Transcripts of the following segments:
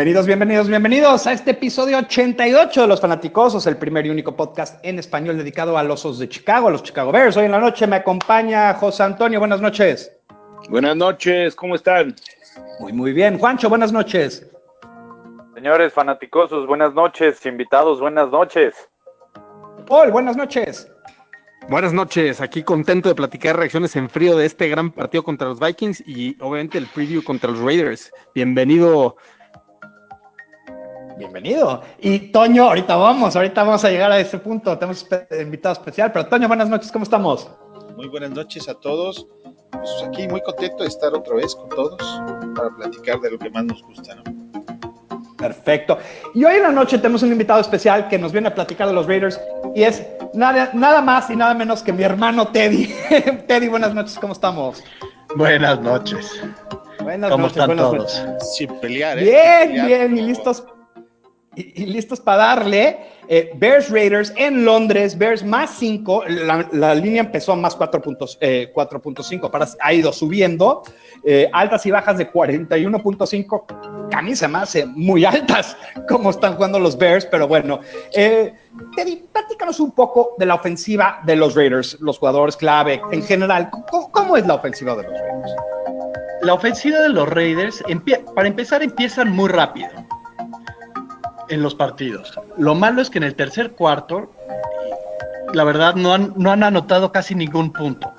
Bienvenidos, bienvenidos, bienvenidos a este episodio 88 de Los Fanaticosos, el primer y único podcast en español dedicado a los osos de Chicago, a los Chicago Bears. Hoy en la noche me acompaña José Antonio. Buenas noches. Buenas noches, ¿cómo están? Muy, muy bien. Juancho, buenas noches. Señores fanaticosos, buenas noches. Invitados, buenas noches. Paul, buenas noches. Buenas noches, aquí contento de platicar reacciones en frío de este gran partido contra los Vikings y obviamente el preview contra los Raiders. Bienvenido. Bienvenido. Y Toño, ahorita vamos, ahorita vamos a llegar a ese punto. Tenemos invitado especial, pero Toño, buenas noches, ¿cómo estamos? Muy buenas noches a todos. Pues aquí muy contento de estar otra vez con todos para platicar de lo que más nos gusta, ¿no? Perfecto. Y hoy en la noche tenemos un invitado especial que nos viene a platicar de los Raiders y es nada, nada más y nada menos que mi hermano Teddy. Teddy, buenas noches, ¿cómo estamos? Buenas noches. Buenas ¿Cómo noches, están buenas todos? noches. Sin pelear, ¿eh? Bien, Sin pelear, bien, y listos. Y, listos para darle. Eh, Bears Raiders en Londres, Bears más 5. La, línea empezó a más 4.5, eh, 4.5, para- ha ido subiendo. Eh, altas y bajas de 41.5. que A mí se me hace muy altas como están jugando los Bears, pero bueno. Teddy, platícanos un poco de la ofensiva de los Raiders, los jugadores clave en general. ¿Cómo, cómo es la ofensiva de los Raiders? La ofensiva de los Raiders, para empezar, empiezan muy rápido en los partidos. Lo malo es que en el tercer cuarto, la verdad, no han, no han anotado casi ningún punto.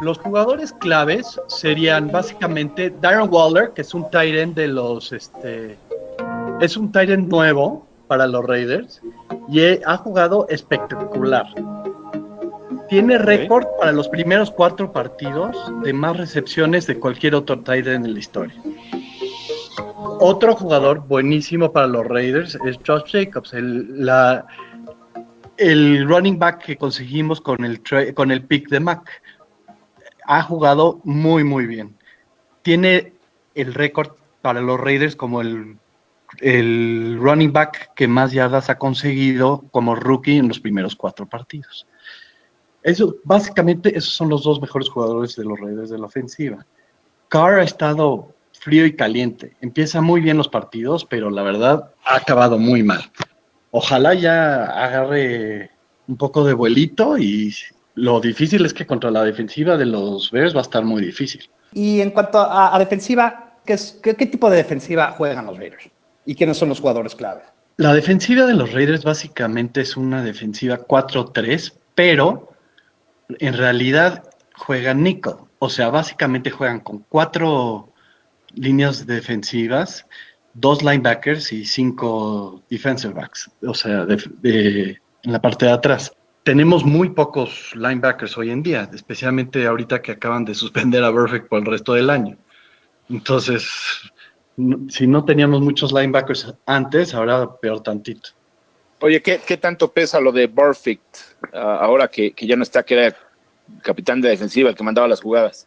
Los jugadores claves serían básicamente Darren Waller, que es un end de los, este, es un end nuevo para los Raiders y he- ha jugado espectacular. Tiene récord para los primeros cuatro partidos de más recepciones de cualquier otro end en la historia. Otro jugador buenísimo para los Raiders es Josh Jacobs, el, el running back que conseguimos con el, con el pick de Mac. Ha jugado muy, muy bien. Tiene el récord para los Raiders como el, el running back que más yardas ha conseguido como rookie en los primeros cuatro partidos. Eso, básicamente, esos son los dos mejores jugadores de los Raiders de la ofensiva. Carr ha estado frío y caliente. Empieza muy bien los partidos, pero la verdad ha acabado muy mal. Ojalá ya agarre un poco de vuelito y lo difícil es que contra la defensiva de los Bears va a estar muy difícil. Y en cuanto a, a defensiva, ¿qué, es- qué, qué tipo de defensiva juegan los Raiders? ¿Y quiénes son los jugadores clave? La defensiva de los Raiders básicamente es una defensiva 4-3, pero en realidad juegan nickel. O sea, básicamente juegan con cuatro líneas defensivas, dos linebackers y cinco defensive backs. O sea, de- en la parte de atrás. Tenemos muy pocos linebackers hoy en día, especialmente ahorita que acaban de suspender a Perfect por el resto del año. Entonces, si no teníamos muchos linebackers antes, ahora peor tantito. Oye, ¿qué, qué tanto pesa lo de Burfict ah, ahora que, que ya no está, que era capitán de defensiva, el que mandaba las jugadas?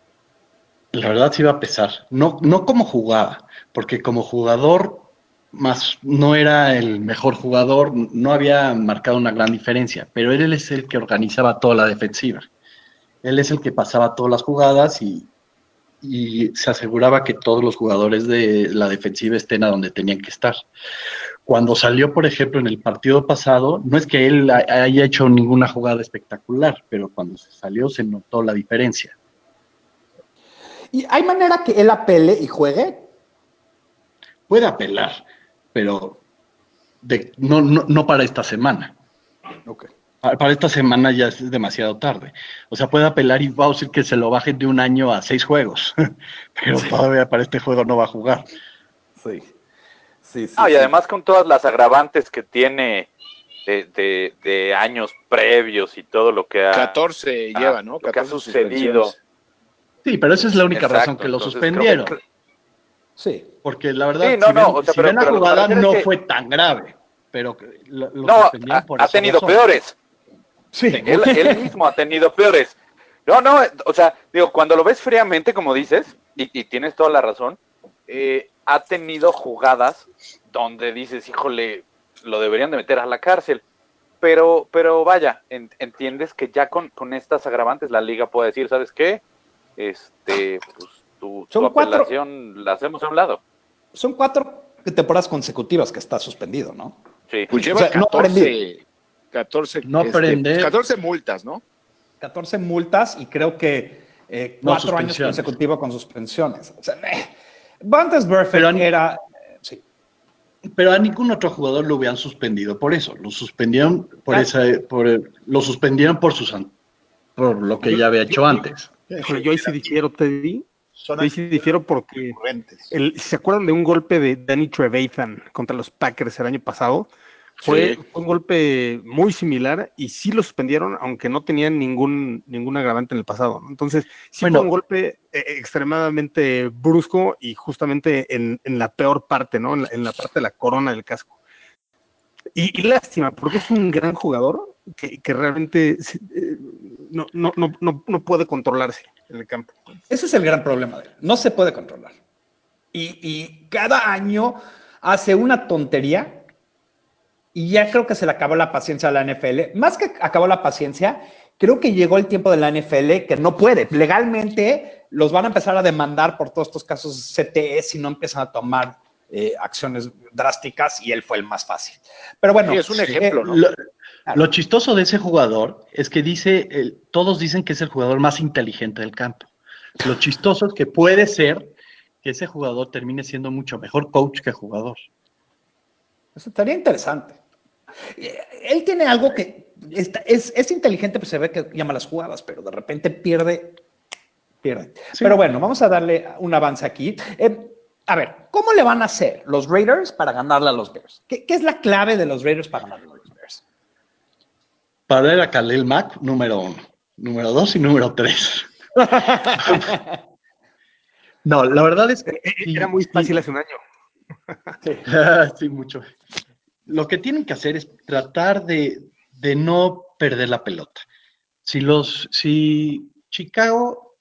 La verdad sí va a pesar. No, no como jugaba, porque como jugador más no era el mejor jugador, no había marcado una gran diferencia, pero él es el que organizaba toda la defensiva. Él es el que pasaba todas las jugadas y, y se aseguraba que todos los jugadores de la defensiva estén a donde tenían que estar. Cuando salió, por ejemplo, en el partido pasado, no es que él ha- haya hecho ninguna jugada espectacular, pero cuando se salió se notó la diferencia. ¿Y hay manera que él apele y juegue? puede apelar, pero de- no, no, no para esta semana. Pa- Para esta semana ya es demasiado tarde. O sea, puede apelar y va a decir que se lo bajen de un año a seis juegos, pero todavía para este juego no va a jugar. Sí. Sí, sí. Ah, y además con todas las agravantes que tiene de, de- de años previos y todo lo que ha, 14 ah, lleva, ¿no? lo que ha 14 sucedido. Sí, pero esa es la única Exacto, razón que lo suspendieron. que- Sí. Porque la verdad, Sí, no, si, no, ven, o sea, si pero- ven la pero jugada no que- fue tan grave, pero que lo, lo No, suspendieron ha, por ha esa tenido razón. peores. Sí. Él, él mismo ha tenido peores. No, no, o sea, digo, cuando lo ves fríamente, como dices, y, y tienes toda la razón, eh, ha tenido jugadas donde dices, híjole, lo deberían de meter a la cárcel. Pero, pero vaya, en- entiendes que ya con, con estas agravantes la liga puede decir, ¿sabes qué? Este, pues tu, tu Son cuatro- apelación la hacemos a un lado. Son cuatro temporadas consecutivas que está suspendido, ¿no? Sí. Pues lleva O sea, no 14, 14, No aprende. 14 multas, ¿no? 14 multas y creo que eh, No, cuatro años suspensiones. consecutivos con suspensiones. O sea, eh, Vantes era. eh, sí. Pero a ningún otro jugador lo hubieran suspendido por eso. Lo suspendieron por Ah. esa, por el- lo suspendieron por sus por lo que ya había hecho antes. Híjole, yo ahí sí difiero, Teddy. Yo ahí sí difiero porque el, si se acuerdan de un golpe de Danny Trevathan contra los Packers el año pasado, fue, Sí. un golpe muy similar y sí lo suspendieron, aunque no tenían ningún, ningún agravante en el pasado. ¿no? Entonces, sí Bueno. fue un golpe eh, extremadamente brusco y justamente en, en la peor parte, ¿no? En la, en la parte de la corona del casco. Y, y lástima, porque es un gran jugador que, que realmente eh, no, no, no, no, no puede controlarse en el campo. Ese es el gran problema de él. No se puede controlar. Y, y cada año hace una tontería y ya creo que se le acabó la paciencia a la NFL. Más que acabó la paciencia, creo que llegó el tiempo de la NFL que no puede. Legalmente los van a empezar a demandar por todos estos casos CTE si no empiezan a tomar eh, acciones drásticas y él fue el más fácil. Pero bueno, Sí, es un ejemplo, eh, ¿no? Lo, lo chistoso de ese jugador es que dice, todos dicen que es el jugador más inteligente del campo. Lo chistoso es que puede ser que ese jugador termine siendo mucho mejor coach que jugador. Eso estaría interesante. Eh, Él tiene algo que está- es, es inteligente, pues se ve que llama las jugadas, pero de repente pierde. Pierde. Sí. Pero bueno, vamos a darle un avance aquí. Eh, a ver, ¿cómo le van a hacer los Raiders para ganarle a los Bears? ¿Qué, qué es la clave de los Raiders para ganarle a los Bears? Para él a Khalil Mack, número uno. Número dos y número tres. no, la verdad es que Eh, sí, Era muy fácil hace un año. sí, mucho. Lo que tienen que hacer es tratar de, de no perder la pelota. Si los, si Chicago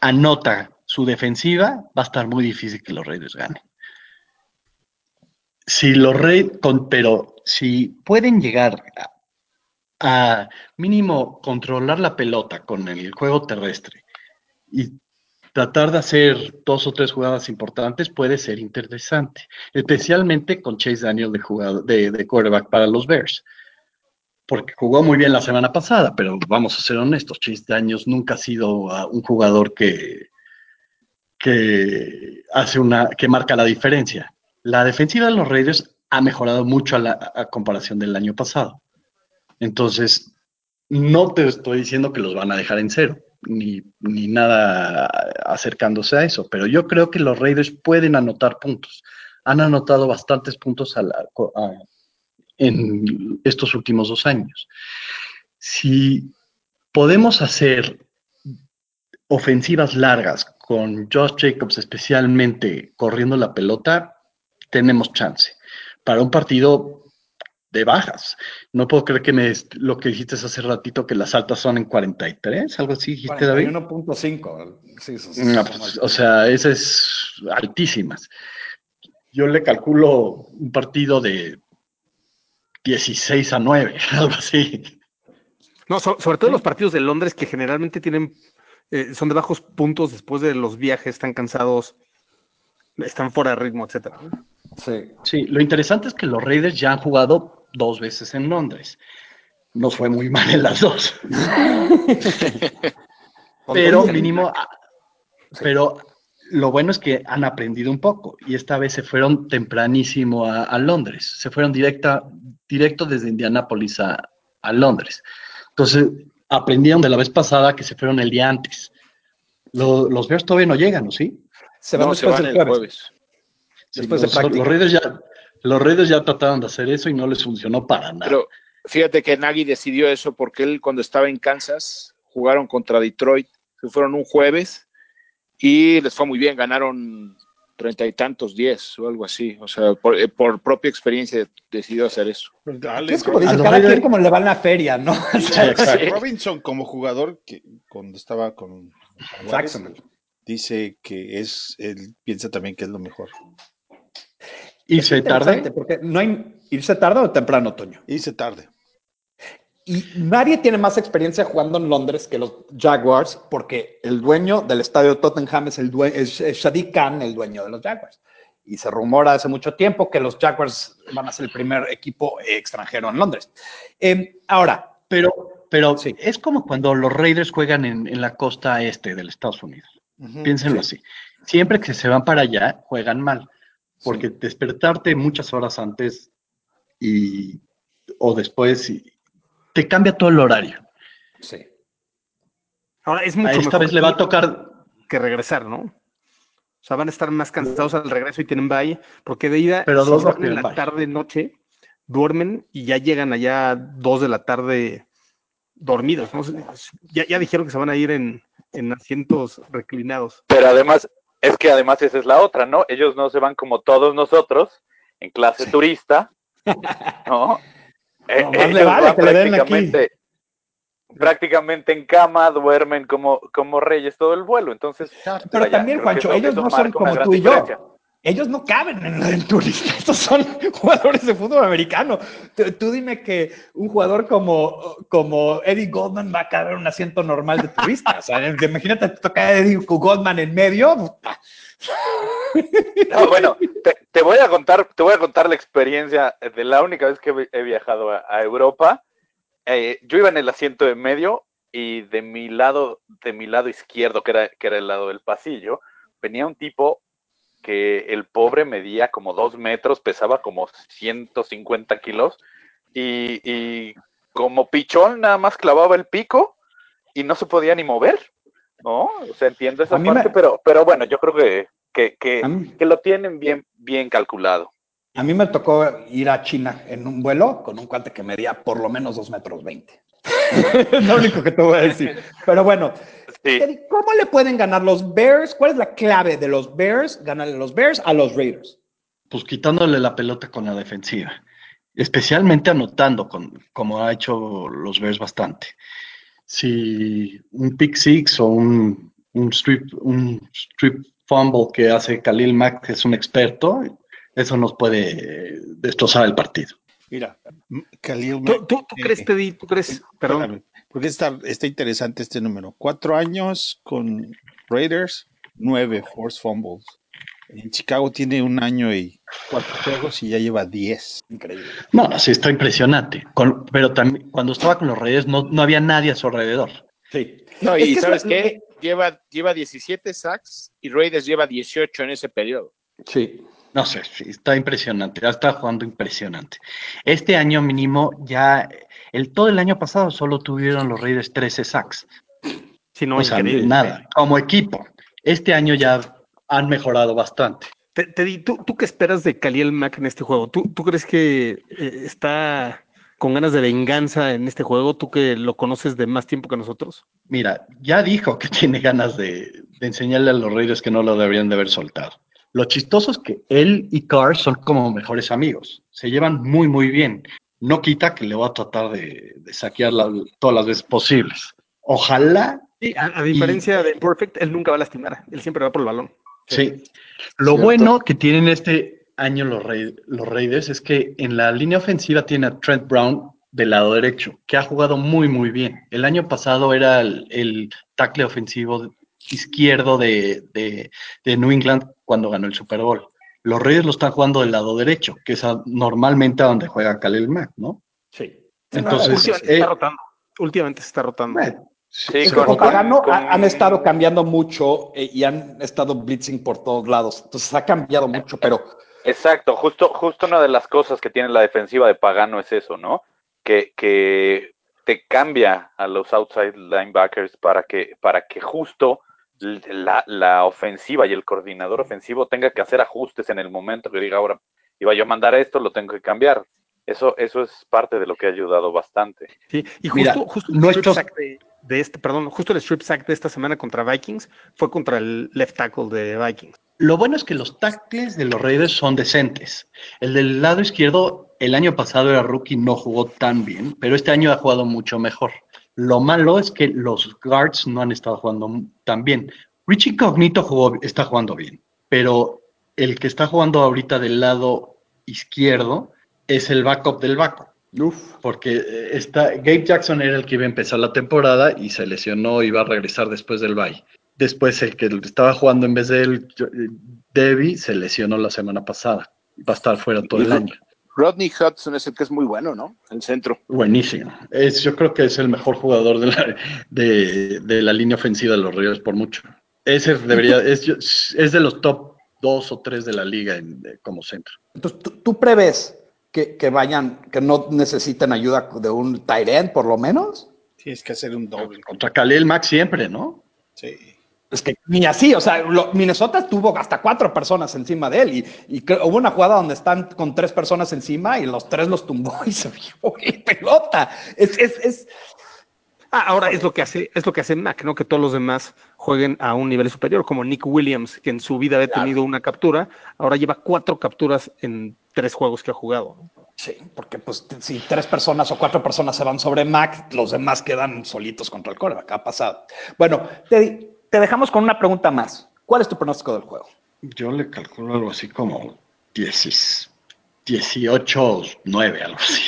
anota su defensiva, va a estar muy difícil que los Raiders ganen. Si los Raiders, pero si pueden llegar a, a mínimo controlar la pelota con el juego terrestre y tratar de hacer dos o tres jugadas importantes puede ser interesante, especialmente con Chase Daniel de, jugador, de, de quarterback para los Bears, porque jugó muy bien la semana pasada, pero vamos a ser honestos, Chase Daniels nunca ha sido uh, un jugador que, que hace una, que marca la diferencia. La defensiva de los Raiders ha mejorado mucho a, la, a comparación del año pasado. Entonces, no te estoy diciendo que los van a dejar en cero, ni, ni nada acercándose a eso, pero yo creo que los Raiders pueden anotar puntos. Han anotado bastantes puntos en estos últimos dos años. Si podemos hacer ofensivas largas con Josh Jacobs especialmente corriendo la pelota, tenemos chance. Para un partido de bajas. No puedo creer que me, lo que dijiste hace ratito, que las altas son en 43, algo así dijiste, David. 41.5. Sí, eso es- No, pues, o sea, esas es altísimas. Yo le calculo un partido de 16 a 9, algo así. No, so- sobre todo en los partidos de Londres que generalmente tienen, eh, son de bajos puntos después de los viajes, están cansados, están fuera de ritmo, etcétera. sí. Sí, lo interesante es que los Raiders ya han jugado dos veces en Londres. Nos fue muy mal en las dos. pero mínimo, pero lo bueno es que han aprendido un poco y esta vez se fueron tempranísimo a, a Londres, se fueron directa, directo desde Indianápolis a, a Londres. Entonces, aprendieron de la vez pasada que se fueron el día antes. Lo- los Bears todavía no llegan, ¿no? ¿Sí? Se van no, se después van del el jueves. jueves. Sí, Después de los Raiders ya, los Raiders ya trataron de hacer eso y no les funcionó para nada. Pero fíjate que Nagy decidió eso porque él cuando estaba en Kansas jugaron contra Detroit, se fueron un jueves y les fue muy bien, ganaron treinta y tantos diez o algo así. O sea, por, eh, por propia experiencia decidió hacer eso. Pues dale, Es como A dice, cada quien como le va en la feria, ¿no? O sea, Robinson, Robinson como jugador que cuando estaba con Jacksonville. dice que es él piensa también que es lo mejor. Irse tarde. Porque no hay irse tarde o temprano, Toño. Y dice tarde. Y nadie tiene más experiencia jugando en Londres que los Jaguars, porque el dueño del estadio Tottenham es el due- es, es Shadi Khan, el dueño de los Jaguars. Y se rumora hace mucho tiempo que los Jaguars van a ser el primer equipo extranjero en Londres. Eh, ahora, Pero, pero Sí. es como cuando los Raiders juegan en, en la costa este de los Estados Unidos. Piénsenlo así. Siempre que se van para allá, juegan mal. Porque despertarte muchas horas antes y o después y- te cambia todo el horario. sí. Ahora es A mucho esta mejor vez le va a tocar. que regresar, ¿no? O sea, van a estar más cansados al regreso y tienen bye, porque de ida, Pero dos en la bye. tarde, noche, duermen y ya llegan allá dos de la tarde dormidos. ¿no? Ya, ya dijeron que se van a ir en, en asientos reclinados. Pero además, es que además esa es la otra, ¿no? Ellos no se van como todos nosotros, en clase turista, ¿no? Eh, No, más le ellos vale van que le den aquí. prácticamente, prácticamente en cama, duermen como, como reyes todo el vuelo. Entonces, Pero también, Juancho, ellos no son como tú y yo. Ellos no caben en el turista. Estos son jugadores de fútbol americano. Tú, tú dime que un jugador como, como Eddie Goldman va a caber en un asiento normal de turista. O sea, imagínate, te toca Eddie Goldman en medio. No, bueno, te, te voy a contar, te voy a contar la experiencia de la única vez que he viajado a, a Europa. Eh, yo iba en el asiento de medio y de mi lado, de mi lado izquierdo, que era, que era el lado del pasillo, venía un tipo que el pobre medía como dos metros, pesaba como 150 kilos y, y como pichón nada más clavaba el pico y no se podía ni mover, ¿no? O sea, entiendo esa parte, me- pero, pero bueno, yo creo que, que, que, A mí, que lo tienen bien, bien calculado. a mí me tocó ir a China en un vuelo con un cuate que medía por lo menos dos metros veinte. Es lo único que te voy a decir. Pero bueno, Sí. ¿cómo le pueden ganar los Bears? ¿Cuál es la clave de los Bears? Ganarle los Bears a los Raiders. pues quitándole la pelota con la defensiva, especialmente anotando, con, como ha hecho los Bears bastante. Si un pick six o un, un strip, un strip fumble que hace Khalil Mack, que es un experto, eso nos puede destrozar el partido. Mira, m- Khalil ¿Tú, Mack, tú, tú crees, eh, Teddy? ¿Tú crees? Perdón. espérame, porque está, está interesante este número. Cuatro años con Raiders, nueve force fumbles. En Chicago tiene un año y cuatro juegos y ya lleva diez. Increíble. No, sí, está impresionante. Con- pero también cuando estaba con los Reyes no, no había nadie a su alrededor. Sí. No, Es y ¿sabes la- qué? Lleva, lleva 17 sacks y Raiders lleva 18 en ese periodo. Sí. No sé, está impresionante, ya está jugando impresionante. Este año mínimo ya, el todo el año pasado solo tuvieron los Raiders 13 sacks. Si no, o sea, nada, como equipo. Este año ya han mejorado bastante. Te- Teddy, ¿tú, ¿tú qué esperas de Khalil Mack en este juego? ¿Tú, tú crees que eh, está con ganas de venganza en este juego? ¿Tú que lo conoces de más tiempo que nosotros? Mira, ya dijo que tiene ganas de, de enseñarle a los Raiders que no lo deberían de haber soltado. Lo chistoso es que él y Carr son como mejores amigos. Se llevan muy, muy bien. No quita que le va a tratar de, de saquear la- todas las veces posibles. Ojalá Sí, a, a diferencia de Perfect, él nunca va a lastimar. Él siempre va por el balón. Sí. Lo Cierto. bueno que tienen este año los Raiders es que en la línea ofensiva tiene a Trent Brown del lado derecho, que ha jugado muy, muy bien. El año pasado era el, el tackle ofensivo izquierdo de, de- de New England cuando ganó el Super Bowl. Los Raiders lo están jugando del lado derecho, que es a- normalmente a donde juega Khalil Mack, ¿no? Sí. Entonces, últimamente se eh, está rotando. Últimamente se está rotando. Bueno, Sí, Es con- con Pagano con- ha- han estado cambiando mucho eh, y han estado blitzing por todos lados. Entonces ha cambiado mucho, pero Exacto, justo, justo una de las cosas que tiene la defensiva de Pagano es eso, ¿no? Que, que te cambia a los outside linebackers para que, para que justo la, la ofensiva y el coordinador ofensivo tenga que hacer ajustes en el momento que diga ahora iba yo a mandar esto, lo tengo que cambiar. Eso, eso es parte de lo que ha ayudado bastante. Sí, y justo, Mira, justo el nuestros- strip sack de, de este, perdón, justo el strip sack de esta semana contra Vikings fue contra el left tackle de Vikings. Lo bueno es que los tackles de los Raiders son decentes. El del lado izquierdo, el año pasado era rookie, no jugó tan bien, pero este año ha jugado mucho mejor. Lo malo es que los guards no han estado jugando tan bien. Richie Cognito jugó, está jugando bien, pero el que está jugando ahorita del lado izquierdo es el backup del backup. Porque eh, está, Gabe Jackson era el que iba a empezar la temporada y se lesionó y iba a regresar después del bye. Después el que estaba jugando en vez de él, eh, Debbie, se lesionó la semana pasada. Va a estar fuera todo el año. Rodney Hudson es el que es muy bueno, ¿no? El centro. Buenísimo. Es, yo creo que es el mejor jugador de la, de, de la línea ofensiva de los Ríos por mucho. Ese debería, es, yo- es de los top dos o tres de la liga en- de- como centro. Entonces, ¿tú, tú prevés que, que vayan, que no necesiten ayuda de un end, por lo menos? Tienes que hacer un doble. Contra Khalil Mack siempre, ¿no? Sí. Es que ni así, o sea, lo- Minnesota tuvo hasta cuatro personas encima de él y, hubo una jugada donde están con tres personas encima y los tres los tumbó y se vio pelota. Es, es, es, Ah, ahora es lo que hace, es lo que hace Mac, ¿no? Que todos los demás jueguen a un nivel superior, como Nick Williams, que en su vida había tenido una captura, ahora lleva cuatro capturas en tres juegos que ha jugado. ¿no? sí, porque pues si tres personas o cuatro personas se van sobre Mac, los demás quedan solitos contra el coreback. Ha pasado. Bueno, te, te dejamos con una pregunta más. ¿Cuál es tu pronóstico del juego? Yo le calculo algo así como 10, 18, 9, algo así.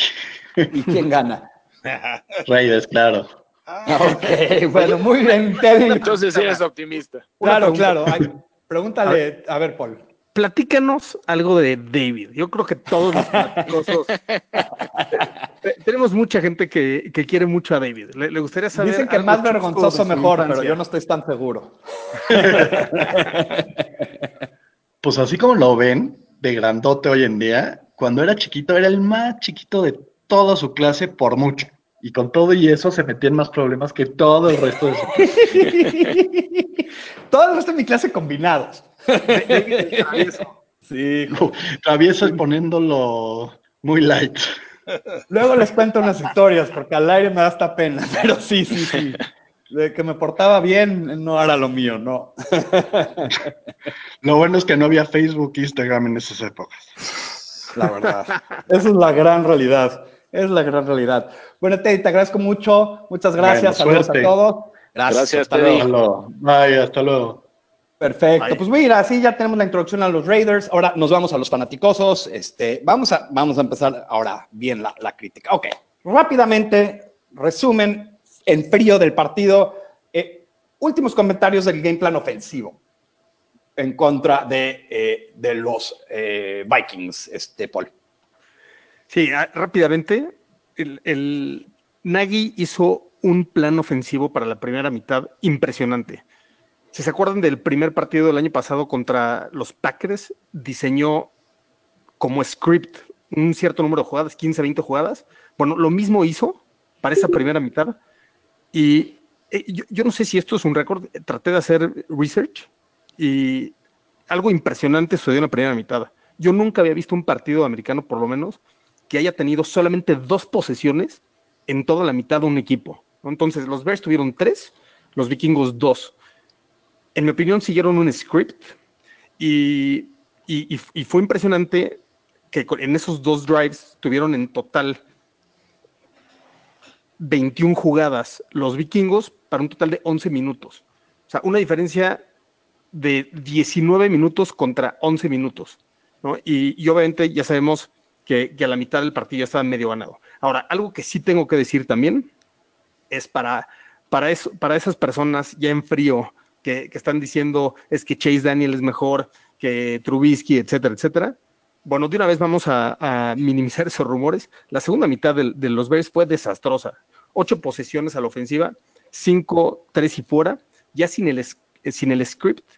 ¿Y quién gana? Raiders, claro. ok, bueno, muy bien. Entonces eres optimista. Claro, claro. Ay, pregúntale, a ver, Paul. Platícanos algo de David. Yo creo que todos los platicosos. Te- Tenemos mucha gente que, que quiere mucho a David. Le, le gustaría saber. Dicen que algo más vergonzoso mejor, pero yo no estoy tan seguro. Pues así como lo ven, de grandote hoy en día, cuando era chiquito era el más chiquito de toda su clase por mucho. Y con todo y eso se metían más problemas que todo el resto de su clase. Todo el resto de mi clase combinados. David travieso. Sí. Travieso poniéndolo muy light. Luego les cuento unas historias porque al aire me da hasta pena, pero sí, sí, sí. De que me portaba bien, no era lo mío, no. Lo bueno es que no había Facebook e Instagram en esas épocas. La verdad. Esa es la gran realidad. Es la gran realidad. Bueno, Teddy, te agradezco mucho. Muchas gracias. Bueno, Saludos a todos. Gracias. Gracias, hasta Teddy. luego. Hasta luego. Bye, hasta luego. Perfecto. Pues mira, así ya tenemos la introducción a los Raiders. Ahora nos vamos a los fanaticosos. Este, vamos, a, vamos a empezar ahora bien la, la crítica. Ok, rápidamente, resumen en frío del partido. Eh, últimos comentarios del game plan ofensivo en contra de, eh, de los eh, Vikings, este, Paul. Sí, ah, rápidamente, el, el Nagy hizo un plan ofensivo para la primera mitad impresionante. Si se acuerdan del primer partido del año pasado contra los Packers, diseñó como script un cierto número de jugadas, 15, 20 jugadas. Bueno, lo mismo hizo para esa primera mitad. Y eh, yo, yo no sé si esto es un récord, traté de hacer research y algo impresionante sucedió en la primera mitad. Yo nunca había visto un partido americano, por lo menos, que haya tenido solamente dos posesiones en toda la mitad de un equipo. Entonces, los Bears tuvieron tres, los vikingos dos. En mi opinión, siguieron un script y, y- fue impresionante que en esos dos drives tuvieron en total 21 jugadas los vikingos para un total de 11 minutos. O sea, una diferencia de 19 minutos contra 11 minutos. ¿no? Y, obviamente ya sabemos que, que a la mitad del partido ya estaba medio ganado. Ahora, algo que sí tengo que decir también es para, para, eso, para esas personas ya en frío que, están diciendo es que Chase Daniel es mejor que Trubisky, etcétera, etcétera. Bueno, de una vez vamos a, minimizar esos rumores. La segunda mitad de, los Bears fue desastrosa. Ocho posesiones a la ofensiva, cinco, tres y fuera, ya sin el, es- sin el script.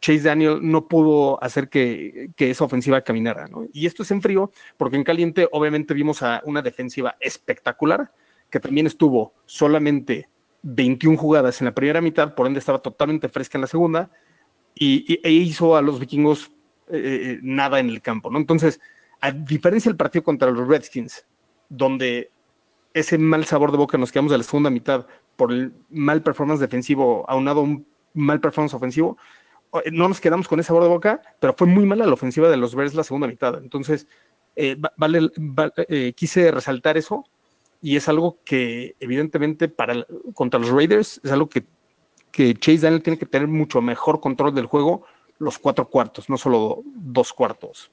Chase Daniel no pudo hacer que, que esa ofensiva caminara. ¿no? Y esto es en frío, porque en caliente obviamente vimos a una defensiva espectacular, que también estuvo solamente 21 jugadas en la primera mitad, por ende estaba totalmente fresca en la segunda, y, e hizo a los vikingos eh, nada en el campo. ¿no? Entonces, a diferencia del partido contra los Redskins, donde ese mal sabor de boca nos quedamos de la segunda mitad por el mal performance defensivo aunado a un mal performance ofensivo, eh, no nos quedamos con ese sabor de boca, pero fue muy mala la ofensiva de los Bears la segunda mitad. Entonces, eh, va- vale, va- eh, quise resaltar eso y es algo que evidentemente para contra los Raiders es algo que, que Chase Daniel tiene que tener mucho mejor control del juego los cuatro cuartos, no solo dos cuartos.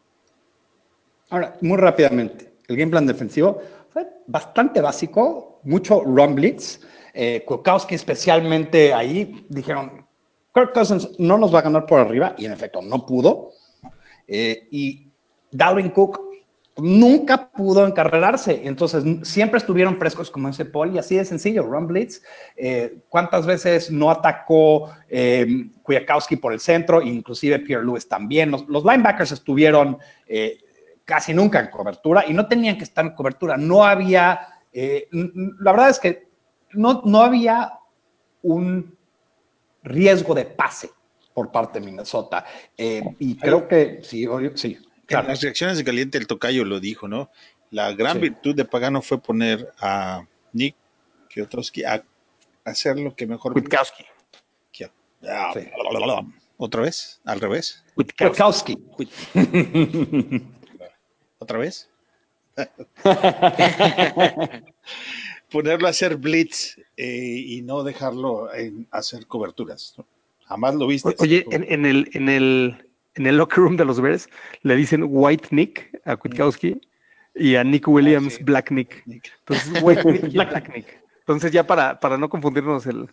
Ahora, muy rápidamente, el game plan defensivo fue bastante básico, mucho run blitz. Eh, Kwiatkowski especialmente ahí dijeron, Kirk Cousins no nos va a ganar por arriba, y en efecto no pudo. Eh, y Dalvin Cook nunca pudo encarrerarse, entonces siempre estuvieron frescos como ese Paul, y así de sencillo, run blitz. Eh, ¿Cuántas veces no atacó eh, Kwiatkowski por el centro, inclusive Pierre Lewis también? Los, los linebackers estuvieron... eh, casi nunca en cobertura y no tenían que estar en cobertura. No había, eh, la verdad es que no, no había un riesgo de pase por parte de Minnesota. Y creo que sí, obvio, En las reacciones de caliente el tocayo lo dijo, ¿no? La gran Sí. virtud de Pagano fue poner a Nick Kwiatkowski a hacer lo que mejor Kwiatkowski. que- Ah, Sí. otra vez, al revés. Kwiatkowski. otra vez. Ponerlo a hacer blitz eh, y no dejarlo en hacer coberturas. ¿no? Jamás lo viste. Oye, en, en el, en, el, en el locker room de los Bears le dicen White Nick a Kwiatkowski y a Nick Williams Ah, sí. Black Nick. Entonces, White Nick y Black Nick. Entonces, ya para, para no confundirnos, el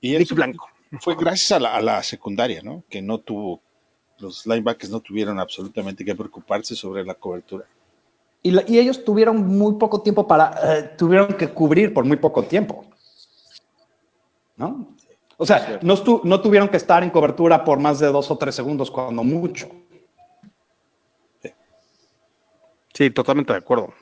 y Nick Blanco. fue gracias a la, a la secundaria, ¿no? Que no tuvo, los linebackers no tuvieron absolutamente que preocuparse sobre la cobertura. Y, la- y ellos tuvieron muy poco tiempo para, eh, tuvieron que cubrir por muy poco tiempo. ¿No? O sea, no, estu- no tuvieron que estar en cobertura por más de dos o tres segundos, cuando mucho. Sí, totalmente de acuerdo.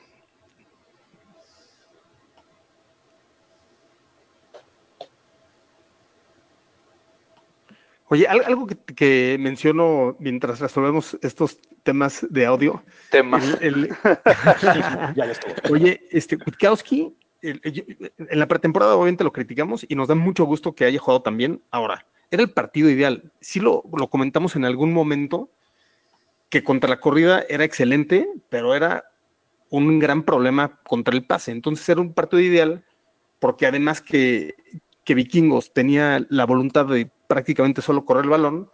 Oye, al- algo que, que menciono mientras resolvemos estos temas de audio. Tema. el- el- Ya, ya estuvo. Oye, este yo- en la pretemporada obviamente lo criticamos y nos da mucho gusto que haya jugado también. Ahora, era el partido ideal. Sí lo, lo comentamos en algún momento que contra la corrida era excelente, pero era un gran problema contra el pase. Entonces era un partido ideal porque además que, que Vikingos tenía la voluntad de prácticamente solo correr el balón,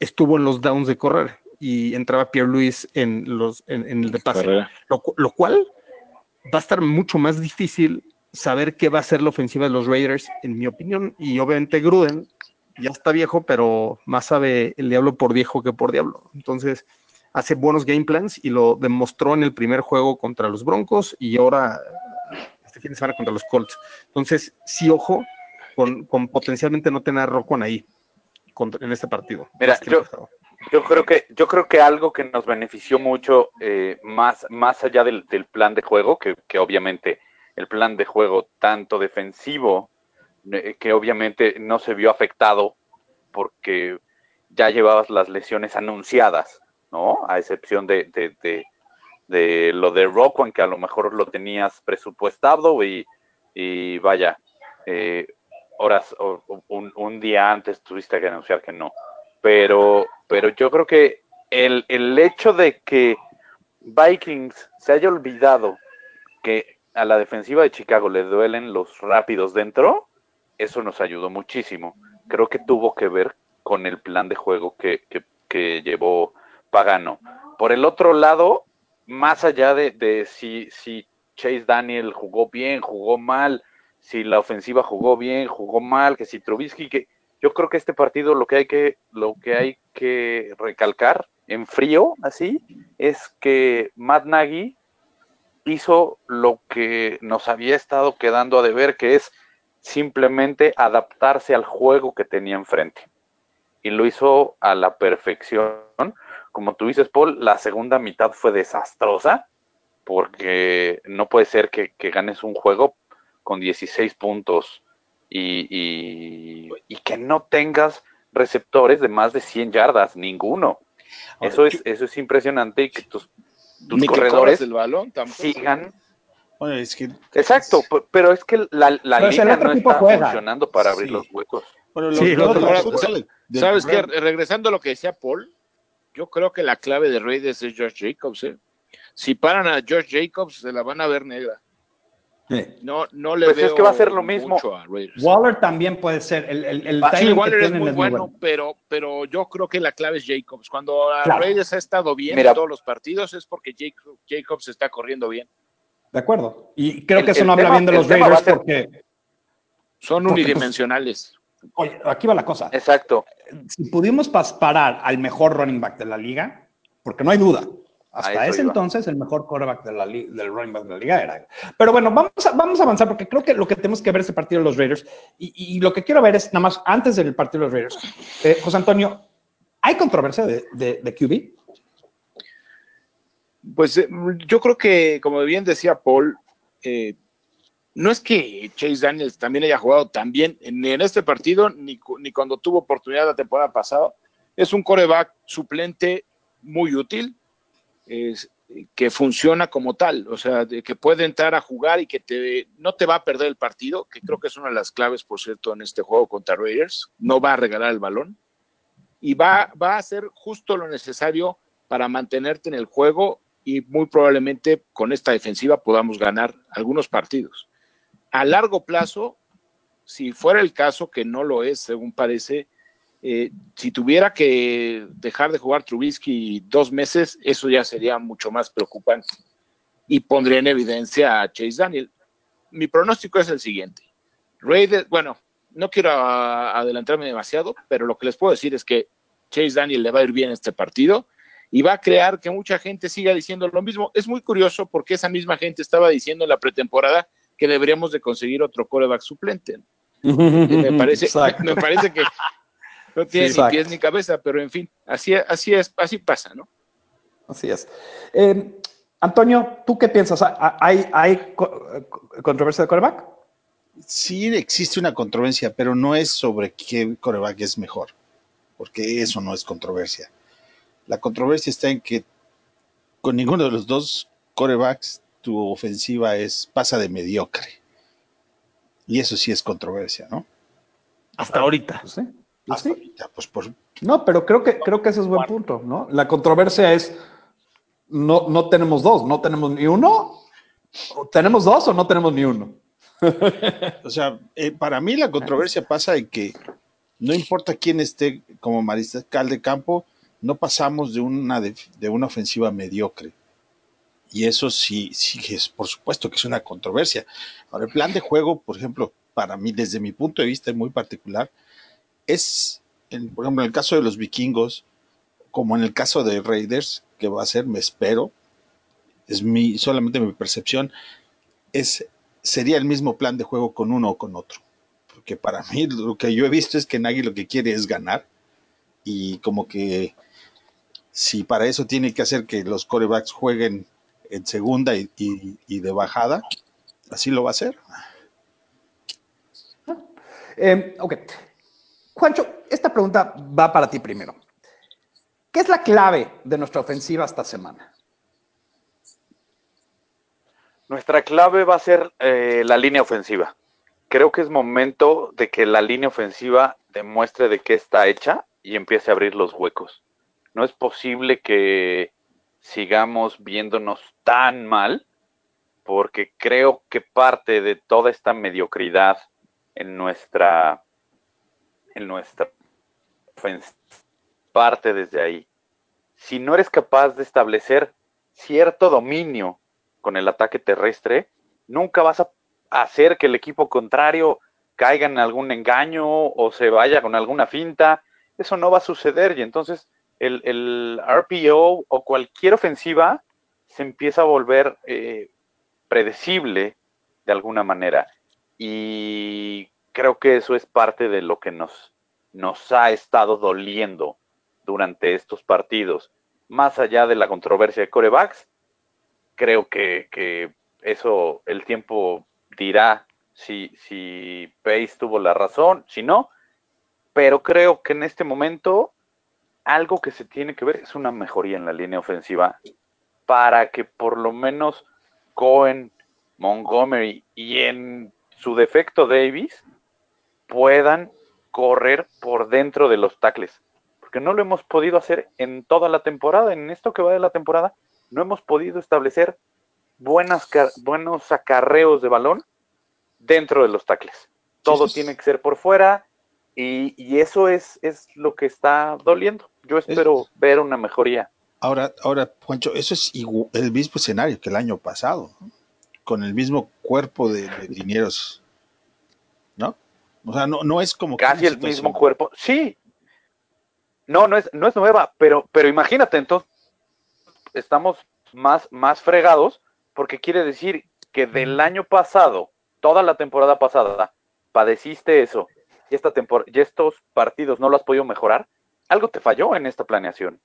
estuvo en los downs de correr y entraba Pierre Luis en, los, en, en el de pase. Lo cual va a estar mucho más difícil saber qué va a ser la ofensiva de los Raiders, en mi opinión. Y obviamente Gruden ya está viejo, pero más sabe el diablo por viejo que por diablo. Entonces hace buenos game plans y lo demostró en el primer juego contra los Broncos y ahora este fin de semana contra los Colts. Entonces, sí, ojo con, con potencialmente no tener a Roquan ahí en este partido. Mira. Yo creo que, yo creo que algo que nos benefició mucho, eh, más, más allá del, del plan de juego, que, que obviamente el plan de juego tanto defensivo, eh, que obviamente no se vio afectado porque ya llevabas las lesiones anunciadas, ¿no? A excepción de, de, de, lo de Rockwan, que a lo mejor lo tenías presupuestado y, y vaya, eh, horas un, un día antes tuviste que anunciar que no pero, pero yo creo que el, el hecho de que Vikings se haya olvidado que a la defensiva de Chicago le duelen los rápidos dentro, eso nos ayudó muchísimo. Creo que tuvo que ver con el plan de juego que, que, que llevó Pagano. Por el otro lado, más allá de, de si, si Chase Daniel jugó bien, jugó mal, si la ofensiva jugó bien, jugó mal, que si Trubisky, que yo creo que este partido lo que hay que, lo que hay que recalcar en frío, así, es que Matt Nagy hizo lo que nos había estado quedando a deber, que es simplemente adaptarse al juego que tenía enfrente. Y lo hizo a la perfección. Como tú dices, Paul, la segunda mitad fue desastrosa, porque no puede ser que, que ganes un juego con 16 puntos y, y, y, que no tengas receptores de más de 100 yardas, ninguno. Ahora, eso, es, eso es impresionante y que tus, tus Ni corredores corras el balón tampoco. sigan. Bueno, es que Exacto, pero es que la, la liga no está juega. funcionando para abrir Sí. los huecos. Bueno, los- Sí, el los- otro- los ahora, fútbol del ¿Sabes qué? Regresando a lo que decía Paul, yo creo que la clave de Raiders es George Jacobs. ¿eh? Si paran a George Jacobs, se la van a ver negra. Sí. No, no le Pues es veo que va a ser lo mismo. mucho a Raiders. Waller también puede ser. El, el, el Ah, sí, que Waller es tienen muy es bueno, pero, pero yo creo que la clave es Jacobs. Cuando a Claro. Raiders ha estado bien Mira. en todos los partidos es porque Jacob- Jacobs está corriendo bien. De acuerdo. Y creo El- que eso no habla bien de los Raiders ser- porque, Son Porque, pues, unidimensionales. oye, aquí va la cosa. Exacto. Si pudimos parar al mejor running back de la liga, porque no hay duda, hasta ese iba. entonces el mejor quarterback de la del running back de la liga era. Pero bueno, vamos a, vamos a avanzar porque creo que lo que tenemos que ver es el partido de los Raiders. Y, y lo que quiero ver es nada más antes del partido de los Raiders. Eh, José Antonio, ¿hay controversia de, de, de QB? Pues eh, yo creo que, como bien decía Paul, eh, no es que Chase Daniels también haya jugado tan bien ni en este partido ni, ni cuando tuvo oportunidad la temporada pasada. Es un coreback suplente muy útil, es- que funciona como tal, o sea, que puede entrar a jugar y que te, no te va a perder el partido, que creo que es una de las claves, por cierto, en este juego contra Raiders. No va a regalar el balón y va, va a hacer justo lo necesario para mantenerte en el juego y muy probablemente con esta defensiva podamos ganar algunos partidos. A largo plazo, si fuera el caso, que no lo es, según parece, eh, si tuviera que dejar de jugar Trubisky dos meses, eso ya sería mucho más preocupante y pondría en evidencia a Chase Daniel. Mi pronóstico es el siguiente. Raiders, bueno, no quiero adelantarme demasiado, pero lo que les puedo decir es que Chase Daniel le va a ir bien este partido y va a crear que mucha gente siga diciendo lo mismo. Es muy curioso porque esa misma gente estaba diciendo en la pretemporada que deberíamos de conseguir otro coreback suplente. Y me parece, me parece que no tiene Sí, ni pies ni cabeza, pero en fin, así, así es, así pasa, ¿no? Así es. Eh, Antonio, ¿tú qué piensas? ¿Hay, hay co- controversia de quarterback? Sí existe una controversia, pero no es sobre qué coreback es mejor, porque eso no es controversia. La controversia está en que con ninguno de los dos corebacks tu ofensiva es pasa de mediocre. Y eso sí es controversia, ¿no? Hasta ahorita. Pues sí. Pues Hasta sí. ahorita, pues por, No, pero creo que, creo que ese es buen punto, ¿no? La controversia es, no, no tenemos dos, no tenemos ni uno, tenemos dos o no tenemos ni uno. O sea, eh, para mí la controversia pasa en que no importa quién esté como mariscal de campo, no pasamos de una, de, de una ofensiva mediocre. Y eso sí, sí es, por supuesto que es una controversia. Ahora, el plan de juego, por ejemplo, para mí, desde mi punto de vista muy particular, es, en- por ejemplo, en el caso de los vikingos, como en el caso de Raiders, que va a ser, me espero, es mi, solamente mi percepción, es, sería el mismo plan de juego con uno o con otro. Porque para mí lo que yo he visto es que Nagy lo que quiere es ganar. Y como que si para eso tiene que hacer que los corebacks jueguen en segunda y, y- y de bajada, así lo va a hacer. Eh, ok. Juancho, esta pregunta va para ti primero. ¿Qué es la clave de nuestra ofensiva esta semana? Nuestra clave va a ser eh, la línea ofensiva. Creo que es momento de que la línea ofensiva demuestre de qué está hecha y empiece a abrir los huecos. No es posible que sigamos viéndonos tan mal, porque creo que parte de toda esta mediocridad en nuestra en nuestra parte desde ahí. Si no eres capaz de establecer cierto dominio con el ataque terrestre, nunca vas a hacer que el equipo contrario caiga en algún engaño o se vaya con alguna finta. Eso no va a suceder y entonces el, el RPO o cualquier ofensiva se empieza a volver eh, predecible de alguna manera. Y creo que eso es parte de lo que nos, nos ha estado doliendo durante estos partidos. Más allá de la controversia de corebacks, creo que, que eso el tiempo dirá si, si Pace tuvo la razón, si no, pero creo que en este momento algo que se tiene que ver es una mejoría en la línea ofensiva para que por lo menos Cohen, Montgomery y en su defecto Davis puedan correr por dentro de los tackles, porque no lo hemos podido hacer en toda la temporada, en esto que va de la temporada, no hemos podido establecer buenas, buenos acarreos de balón dentro de los tackles. Todo tiene que ser por fuera y, y eso es, es lo que está doliendo. Yo espero ver una mejoría. Ahora, ahora, Juancho, eso es el mismo escenario que el año pasado, ¿no? con el mismo cuerpo de, de linieros, ¿no? O sea, no, no es como que Casi el mismo cuerpo. Sí. No, no es, no es nueva, pero, pero imagínate, entonces estamos más, más fregados porque quiere decir que del año pasado, toda la temporada pasada, padeciste eso y, esta tempor- y estos partidos no lo has podido mejorar. Algo te falló en esta planeación.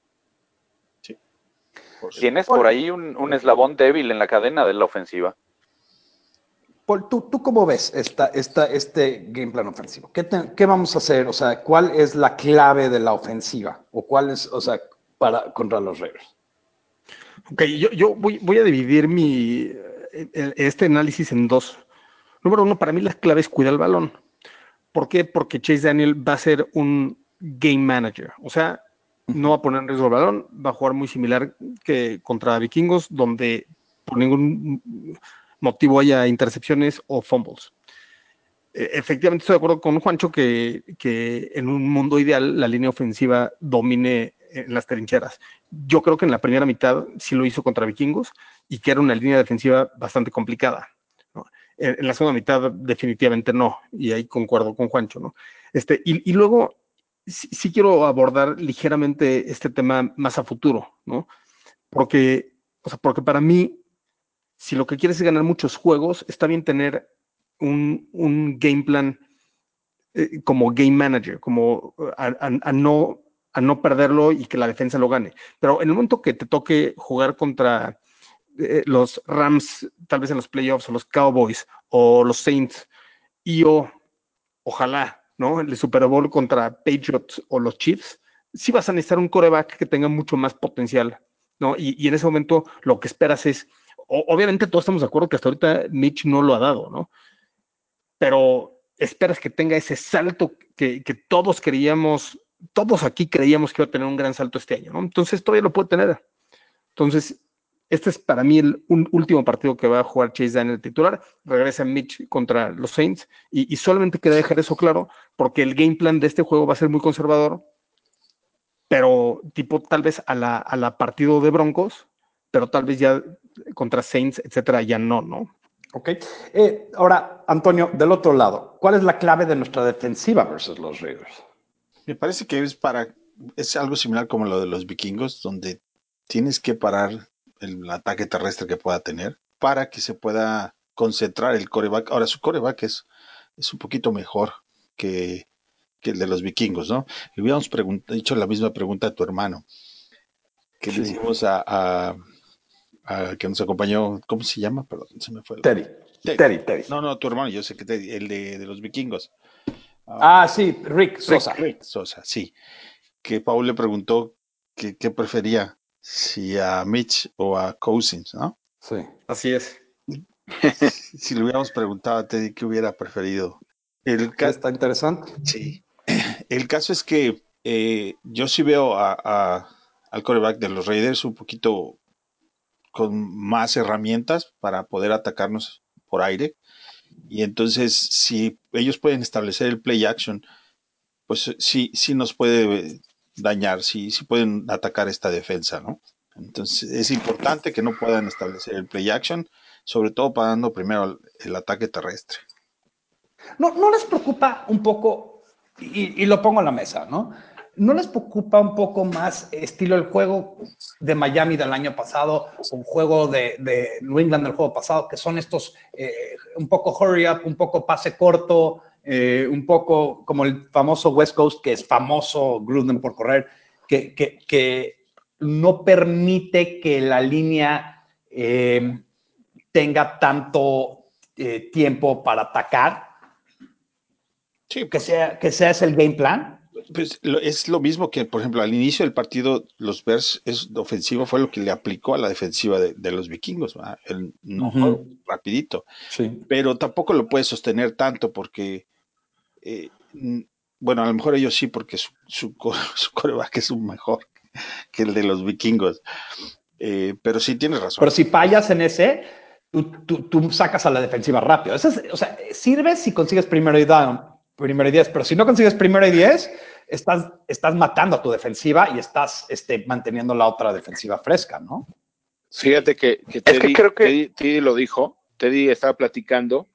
Por su- Tienes por ahí un, un eslabón débil en la cadena de la ofensiva. Paul, ¿tú, ¿tú cómo ves esta, esta, este game plan ofensivo? ¿Qué, qué vamos a hacer? O sea, ¿cuál es la clave de la ofensiva? ¿O cuál es, o sea, para contra los Raiders? Ok, yo, yo voy, voy a dividir mi, eh, el- este análisis en dos. Número uno, para mí la clave es cuidar el balón. ¿Por qué? Porque Chase Daniel va a ser un game manager. O sea, no va a poner en riesgo el balón, va a jugar muy similar que contra Vikingos, donde por ningún motivo haya intercepciones o fumbles. Eh, Efectivamente, estoy de acuerdo con Juancho que, que en un mundo ideal la línea ofensiva domine en las trincheras. Yo creo que en la primera mitad sí lo hizo contra Vikingos y que era una línea defensiva bastante complicada. En, la segunda mitad definitivamente no, y ahí concuerdo con Juancho. ¿no? Este, y, y luego sí, sí quiero abordar ligeramente este tema más a futuro, ¿no? Porque, o sea, porque para mí, si lo que quieres es ganar muchos juegos, está bien tener un, un game plan eh, como game manager, como eh, a, no, a no perderlo y que la defensa lo gane. Pero en el momento que te toque jugar contra eh, los Rams, tal vez en los playoffs, o los Cowboys, o los Saints, y o ojalá, ¿no? El Super Bowl contra Patriots o los Chiefs, sí vas a necesitar un coreback que tenga mucho más potencial, ¿no? Y en ese momento lo que esperas es, obviamente todos estamos de acuerdo que hasta ahorita Mitch no lo ha dado, ¿no? Pero esperas que tenga ese salto que, que todos creíamos, todos aquí creíamos que iba a tener un gran salto este año, ¿no? Entonces todavía lo puede tener. Entonces, este es para mí el un- último partido que va a jugar Chase Daniel titular. Regresa Mitch contra los Saints y, y solamente quería dejar eso claro porque el game plan de este juego va a ser muy conservador, pero tipo tal vez a la, a la partido de Broncos, pero tal vez ya contra Saints, etcétera, ya no, ¿no? Ok. Eh, ahora, Antonio, del otro lado, ¿cuál es la clave de nuestra defensiva versus los Raiders? Me parece que es para es algo similar como lo de los vikingos, donde tienes que parar el ataque terrestre que pueda tener para que se pueda concentrar el coreback. Ahora, su coreback es, es un poquito mejor que, que el de los vikingos, ¿no? Le hubiéramos hecho la misma pregunta a tu hermano, que le hicimos a, a- a que nos acompañó, ¿cómo se llama? Perdón, se me fue. el- Teddy. Teddy. Teddy, Teddy. No, no, tu hermano, yo sé que Teddy, el de, de los vikingos. Ah, sí, Rick Sosa. Rick Sosa, sí. Que Paul le preguntó que, qué prefería, si a Mitch o a Cousins, ¿no? Sí. Así es. Si le hubiéramos preguntado a Teddy qué hubiera preferido. El, ca- Está interesante. sí. El caso es que eh, yo sí veo a, a- al coreback de los Raiders un poquito con más herramientas para poder atacarnos por aire. Y entonces, si ellos pueden establecer el play action, pues sí, sí nos puede dañar, sí, sí pueden atacar esta defensa, ¿no? Entonces es importante que no puedan establecer el play action, sobre todo parando primero el, ataque terrestre. ¿No, ¿No les preocupa un poco, y lo pongo en la mesa, ¿no? ¿No les preocupa un poco más estilo el juego de Miami del año pasado, un juego de, de New England del juego pasado, que son estos eh, un poco hurry up, un poco pase corto, eh, un poco como el famoso West Coast, que es famoso Gruden por correr, que, que, que no permite que la línea eh, tenga tanto tiempo para atacar? Sí, que sea, que sea ese el game plan. Pues lo- es lo mismo que, por ejemplo, al inicio del partido, los Bears es ofensivo fue lo que le aplicó a la defensiva de, de los vikingos, ¿verdad? El no Ujú. rapidito. Sí. pero tampoco lo puedes sostener tanto porque eh, Bueno, a lo mejor ellos sí, porque su, su, su coreback es un mejor que el de los vikingos. Eh, pero sí tienes razón. Pero si fallas en ese, tú, tú- tú sacas a la defensiva rápido. Eso es- o sea, sirve si consigues primero y down, primero y diez, pero si no consigues primero y diez, estás, estás matando a tu defensiva y estás este, manteniendo la otra defensiva fresca, ¿no? Fíjate que, que Es que Teddy, creo que- Teddy- Teddy lo dijo, Teddy estaba platicando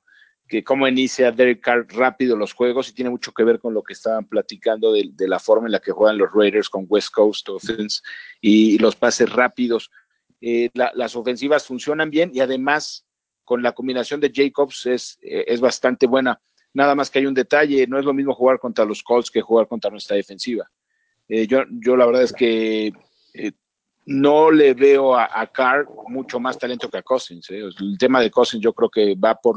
que cómo inicia Derek Carr rápido los juegos y tiene mucho que ver con lo que estaban platicando de, de la forma en la que juegan los Raiders con West Coast Offense y los pases rápidos. Eh, la- las ofensivas funcionan bien y además con la combinación de Jacobs es, eh, es bastante buena. Nada más que hay un detalle, no es lo mismo jugar contra los Colts que jugar contra nuestra defensiva. Eh, yo, yo la verdad es que eh, no le veo a, a Carr mucho más talento que a Cousins. ¿eh? El tema de Cousins yo creo que va por,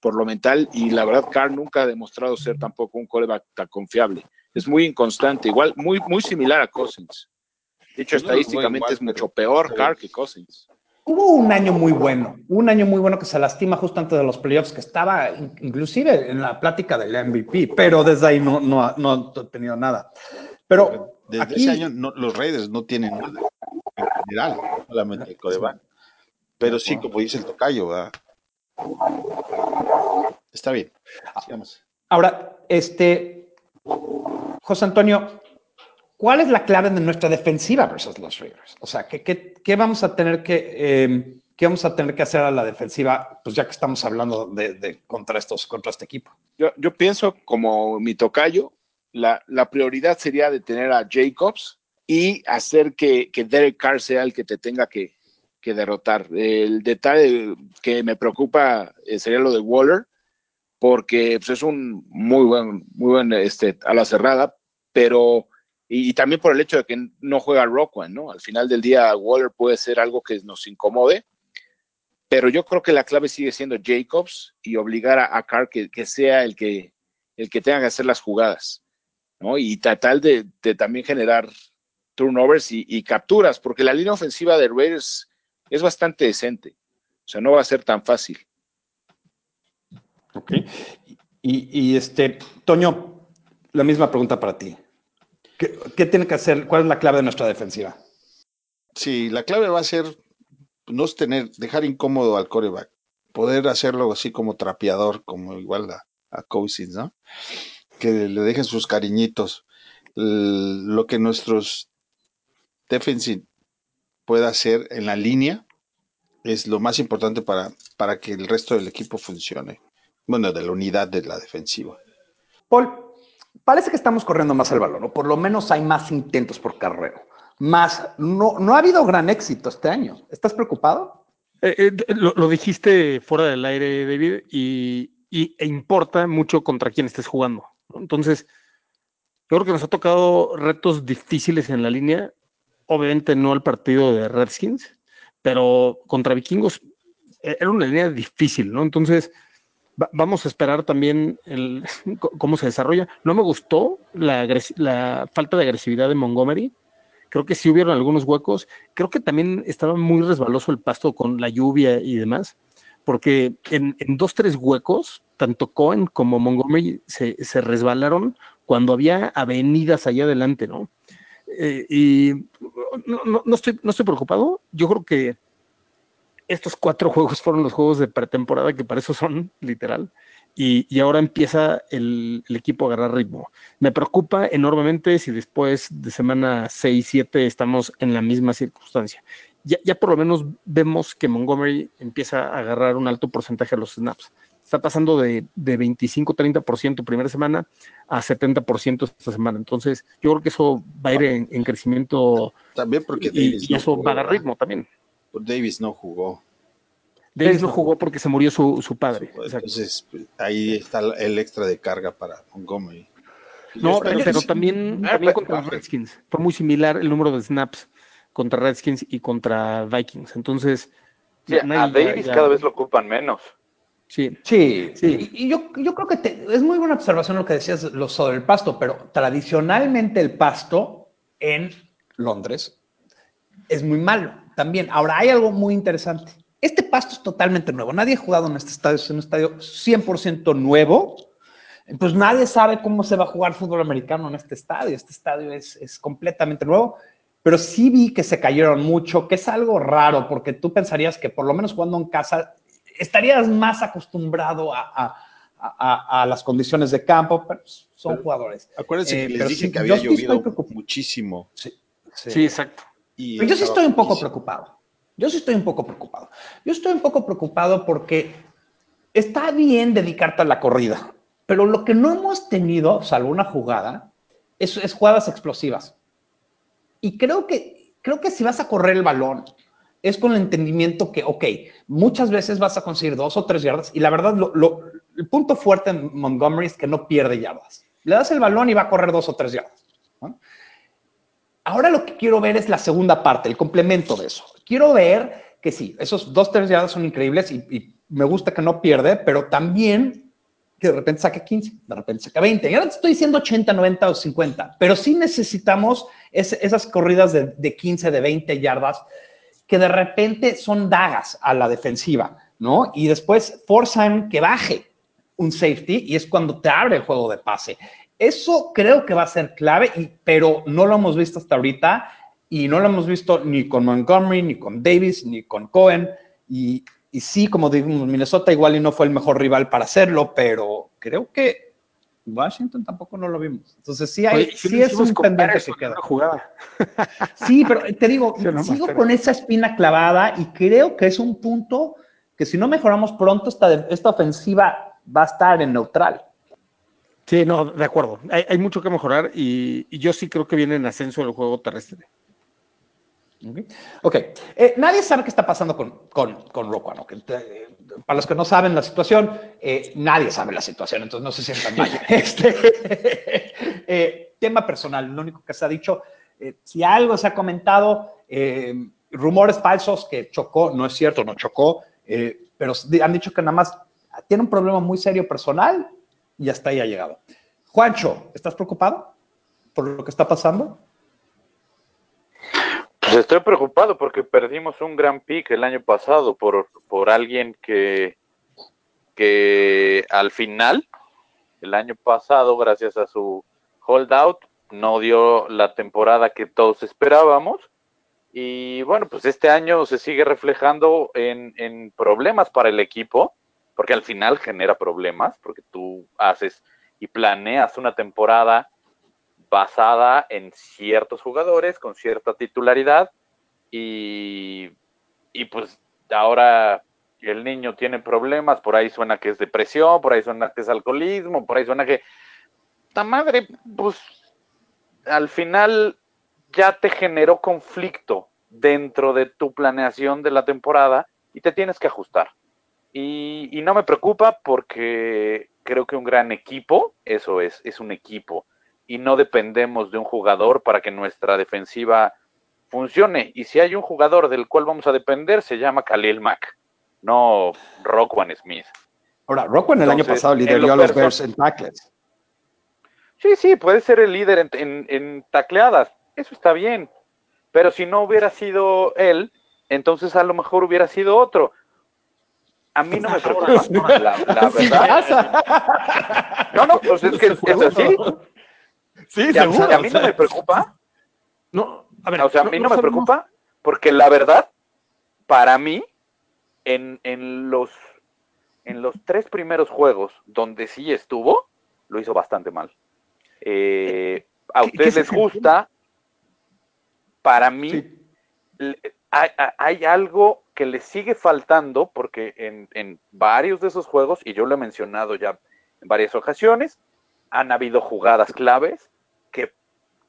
por lo mental y la verdad Carr nunca ha demostrado ser tampoco un coreback tan confiable. Es muy inconstante, igual, muy, muy similar a Cousins. De hecho, no estadísticamente igual, es mucho peor pero- Carr que Cousins. Hubo un año muy bueno, un año muy bueno que se lastima justo antes de los playoffs, que estaba in- inclusive en la plática del MVP, pero desde ahí no, no, no ha tenido nada. Pero Desde aquí, ese año no- los Raiders no tienen nada en general, solamente el coreback. Pero sí, como dice el tocayo, ¿verdad? Está bien. Sigamos. ahora, este, José Antonio, ¿cuál es la clave de nuestra defensiva versus los Raiders? O sea, ¿qué, qué- qué vamos a tener que, eh, qué vamos a tener que hacer a la defensiva? Pues ya que estamos hablando de, de- contra estos, contra este equipo. Yo, yo pienso, como mi tocayo, la, la prioridad sería detener a Jacobs y hacer que, que Derek Carr sea el que te tenga que, que derrotar. El detalle que me preocupa eh, sería lo de Waller, porque pues, es un muy buen, muy buen este, a la cerrada, pero y, también por el hecho de que no juega Rockwan, ¿no? Al final del día Waller puede ser algo que nos incomode, pero yo creo que la clave sigue siendo Jacobs y obligar a, a Carr que, que sea el que, el que tenga que hacer las jugadas, ¿no? Y tratar de, también generar turnovers y, y capturas, porque la línea ofensiva de Raiders es bastante decente, o sea, no va a ser tan fácil. Ok. Y, y, este, Toño, la misma pregunta para ti. ¿Qué, qué tiene que hacer? ¿Cuál es la clave de nuestra defensiva? Sí, la clave va a ser no tener, dejar incómodo al coreback, poder hacerlo así como trapeador, como igual a, a Cousins, ¿no? Que le dejen sus cariñitos. Lo que nuestros defensive pueda hacer en la línea es lo más importante para, para que el resto del equipo funcione. Bueno, de la unidad de la defensiva. Paul, parece que estamos corriendo más el balón, o por lo menos hay más intentos por carrero. Más, no, no ha habido gran éxito este año. ¿Estás preocupado? Eh, eh, lo, dijiste fuera del aire, David, y, y- e importa mucho contra quién estés jugando. Entonces, yo creo que nos ha tocado retos difíciles en la línea. Obviamente no el partido de Redskins, pero contra Vikingos eh, era una línea difícil, ¿no? Entonces, va- vamos a esperar también el, cómo se desarrolla. No me gustó la, falta de agresividad de Montgomery. Creo que sí hubieron algunos huecos. Creo que también estaba muy resbaloso el pasto con la lluvia y demás, porque en, dos, tres huecos, tanto Cohen como Montgomery se, resbalaron cuando había avenidas allá adelante, ¿no? Eh, y no estoy, no estoy preocupado. Yo creo que estos cuatro juegos fueron los juegos de pretemporada, que para eso son, literal. Y, y ahora empieza el, el equipo a agarrar ritmo. Me preocupa enormemente si después de semana 6, 7 estamos en la misma circunstancia. Ya, ya por lo menos vemos que Montgomery empieza a agarrar un alto porcentaje de los snaps. Está pasando de, de 25-30% primera semana a 70% esta semana. Entonces, yo creo que eso va a ir en, en crecimiento También porque y, eso va a dar ritmo también. Davis no jugó. Davis no jugó porque se murió su, su padre. Exacto. Entonces, pues, ahí está el extra de carga para Montgomery. No, pero también, Ah, también contra los Redskins. Fue muy similar el número de snaps contra Redskins y contra Vikings. Entonces, Sí, a ya- Davis ya- cada vez lo ocupan menos. Sí, Sí, Sí. Y, y yo, yo creo que te- es muy buena observación lo que decías lo sobre el pasto, pero tradicionalmente el pasto en Londres es muy malo también. Ahora hay algo muy interesante. Este pasto es totalmente nuevo. Nadie ha jugado en este estadio. Es un estadio 100% nuevo. Pues nadie sabe cómo se va a jugar fútbol americano en este estadio. Este estadio es, es completamente nuevo, pero sí vi que se cayeron mucho, que es algo raro, porque tú pensarías que por lo menos jugando en casa estarías más acostumbrado a, a- a- a las condiciones de campo, pero son jugadores. Acuérdense Eh, que les pero dije sí, que había llovido muchísimo. Sí, Sí, exacto. Y Pero yo sí estoy un poco muchísimo. preocupado. Yo sí estoy un poco preocupado. Yo estoy un poco preocupado porque está bien dedicarte a la corrida, pero lo que no hemos tenido, salvo una jugada, es, es jugadas explosivas. Y creo que, creo que si vas a correr el balón, es con el entendimiento que, ok, muchas veces vas a conseguir dos o tres yardas y la verdad, lo- lo- el punto fuerte en Montgomery es que no pierde yardas. Le das el balón y va a correr dos o tres yardas. ¿no? Ahora lo que quiero ver es la segunda parte, el complemento de eso. Quiero ver que sí, esos dos, yardas son increíbles y, y me gusta que no pierde, pero también que de repente saque 15, de repente saque 20. Y ahora te estoy diciendo 80, 90 o 50, pero sí necesitamos ese- esas corridas de, de 15, de 20 yardas que de repente son dagas a la defensiva, ¿no? Y después forzan que baje un safety y es cuando te abre el juego de pase. Eso creo que va a ser clave, y, pero no lo hemos visto hasta ahorita y no lo hemos visto ni con Montgomery, ni con Davis, ni con Cohen. Y, y sí, como dijimos, Minnesota igual y no fue el mejor rival para hacerlo, pero creo que Washington tampoco no lo vimos. Entonces sí, hay, Oye, sí es un pendiente que queda. jugada. Sí, pero te digo, Sí, no, sigo con esa espina clavada y creo que es un punto que si no mejoramos pronto, esta, esta ofensiva va a estar en neutral. Sí, no, de acuerdo. Hay, hay mucho que mejorar y, y yo sí creo que viene en ascenso el juego terrestre. Ok, Ok. Eh, nadie sabe qué está pasando con, con, con Rock One, ok. Eh, para los que no saben la situación, eh, nadie sabe la situación, entonces no se sientan mal. Este, eh, tema personal, lo único que se ha dicho, si algo se ha comentado, rumores falsos que chocó, no es cierto, no chocó, pero han dicho que nada más tiene un problema muy serio personal y hasta ahí ha llegado. Juancho, ¿estás preocupado por lo que está pasando? Pues estoy preocupado porque perdimos un gran pick el año pasado por, por alguien que, que al final, el año pasado, gracias a su holdout, no dio la temporada que todos esperábamos. Y bueno, pues este año se sigue reflejando en, en problemas para el equipo, porque al final genera problemas, porque tú haces y planeas una temporada basada en ciertos jugadores con cierta titularidad y, y pues ahora el niño tiene problemas, por ahí suena que es depresión, por ahí suena que es alcoholismo, por ahí suena que... ¡Ta madre! Pues al final ya te generó conflicto dentro de tu planeación de la temporada y te tienes que ajustar. Y, y no me preocupa porque creo que un gran equipo, eso es, es un equipo y no dependemos de un jugador para que nuestra defensiva funcione. Y si hay un jugador del cual vamos a depender, se llama Khalil Mack, no Rockwan Smith. Ahora, Rockwell el año pasado lideró a los Bears en tackles. Sí, sí, puede ser el líder en, en- en tacleadas, eso está bien. Pero si no hubiera sido él, entonces a lo mejor hubiera sido otro. A mí no me preocupa, la, la verdad. No, no, pues es que es así. Sí, Y a, mí no me preocupa. No, a ver, O sea, a mí no, me preocupa porque la verdad, para mí, en, en los en los tres primeros juegos donde sí estuvo, lo hizo bastante mal. Eh, a ¿Qué- ustedes les gusta, para mí Sí. hay algo que le sigue faltando porque en, en varios de esos juegos, y yo lo he mencionado ya en varias ocasiones, han habido jugadas claves que,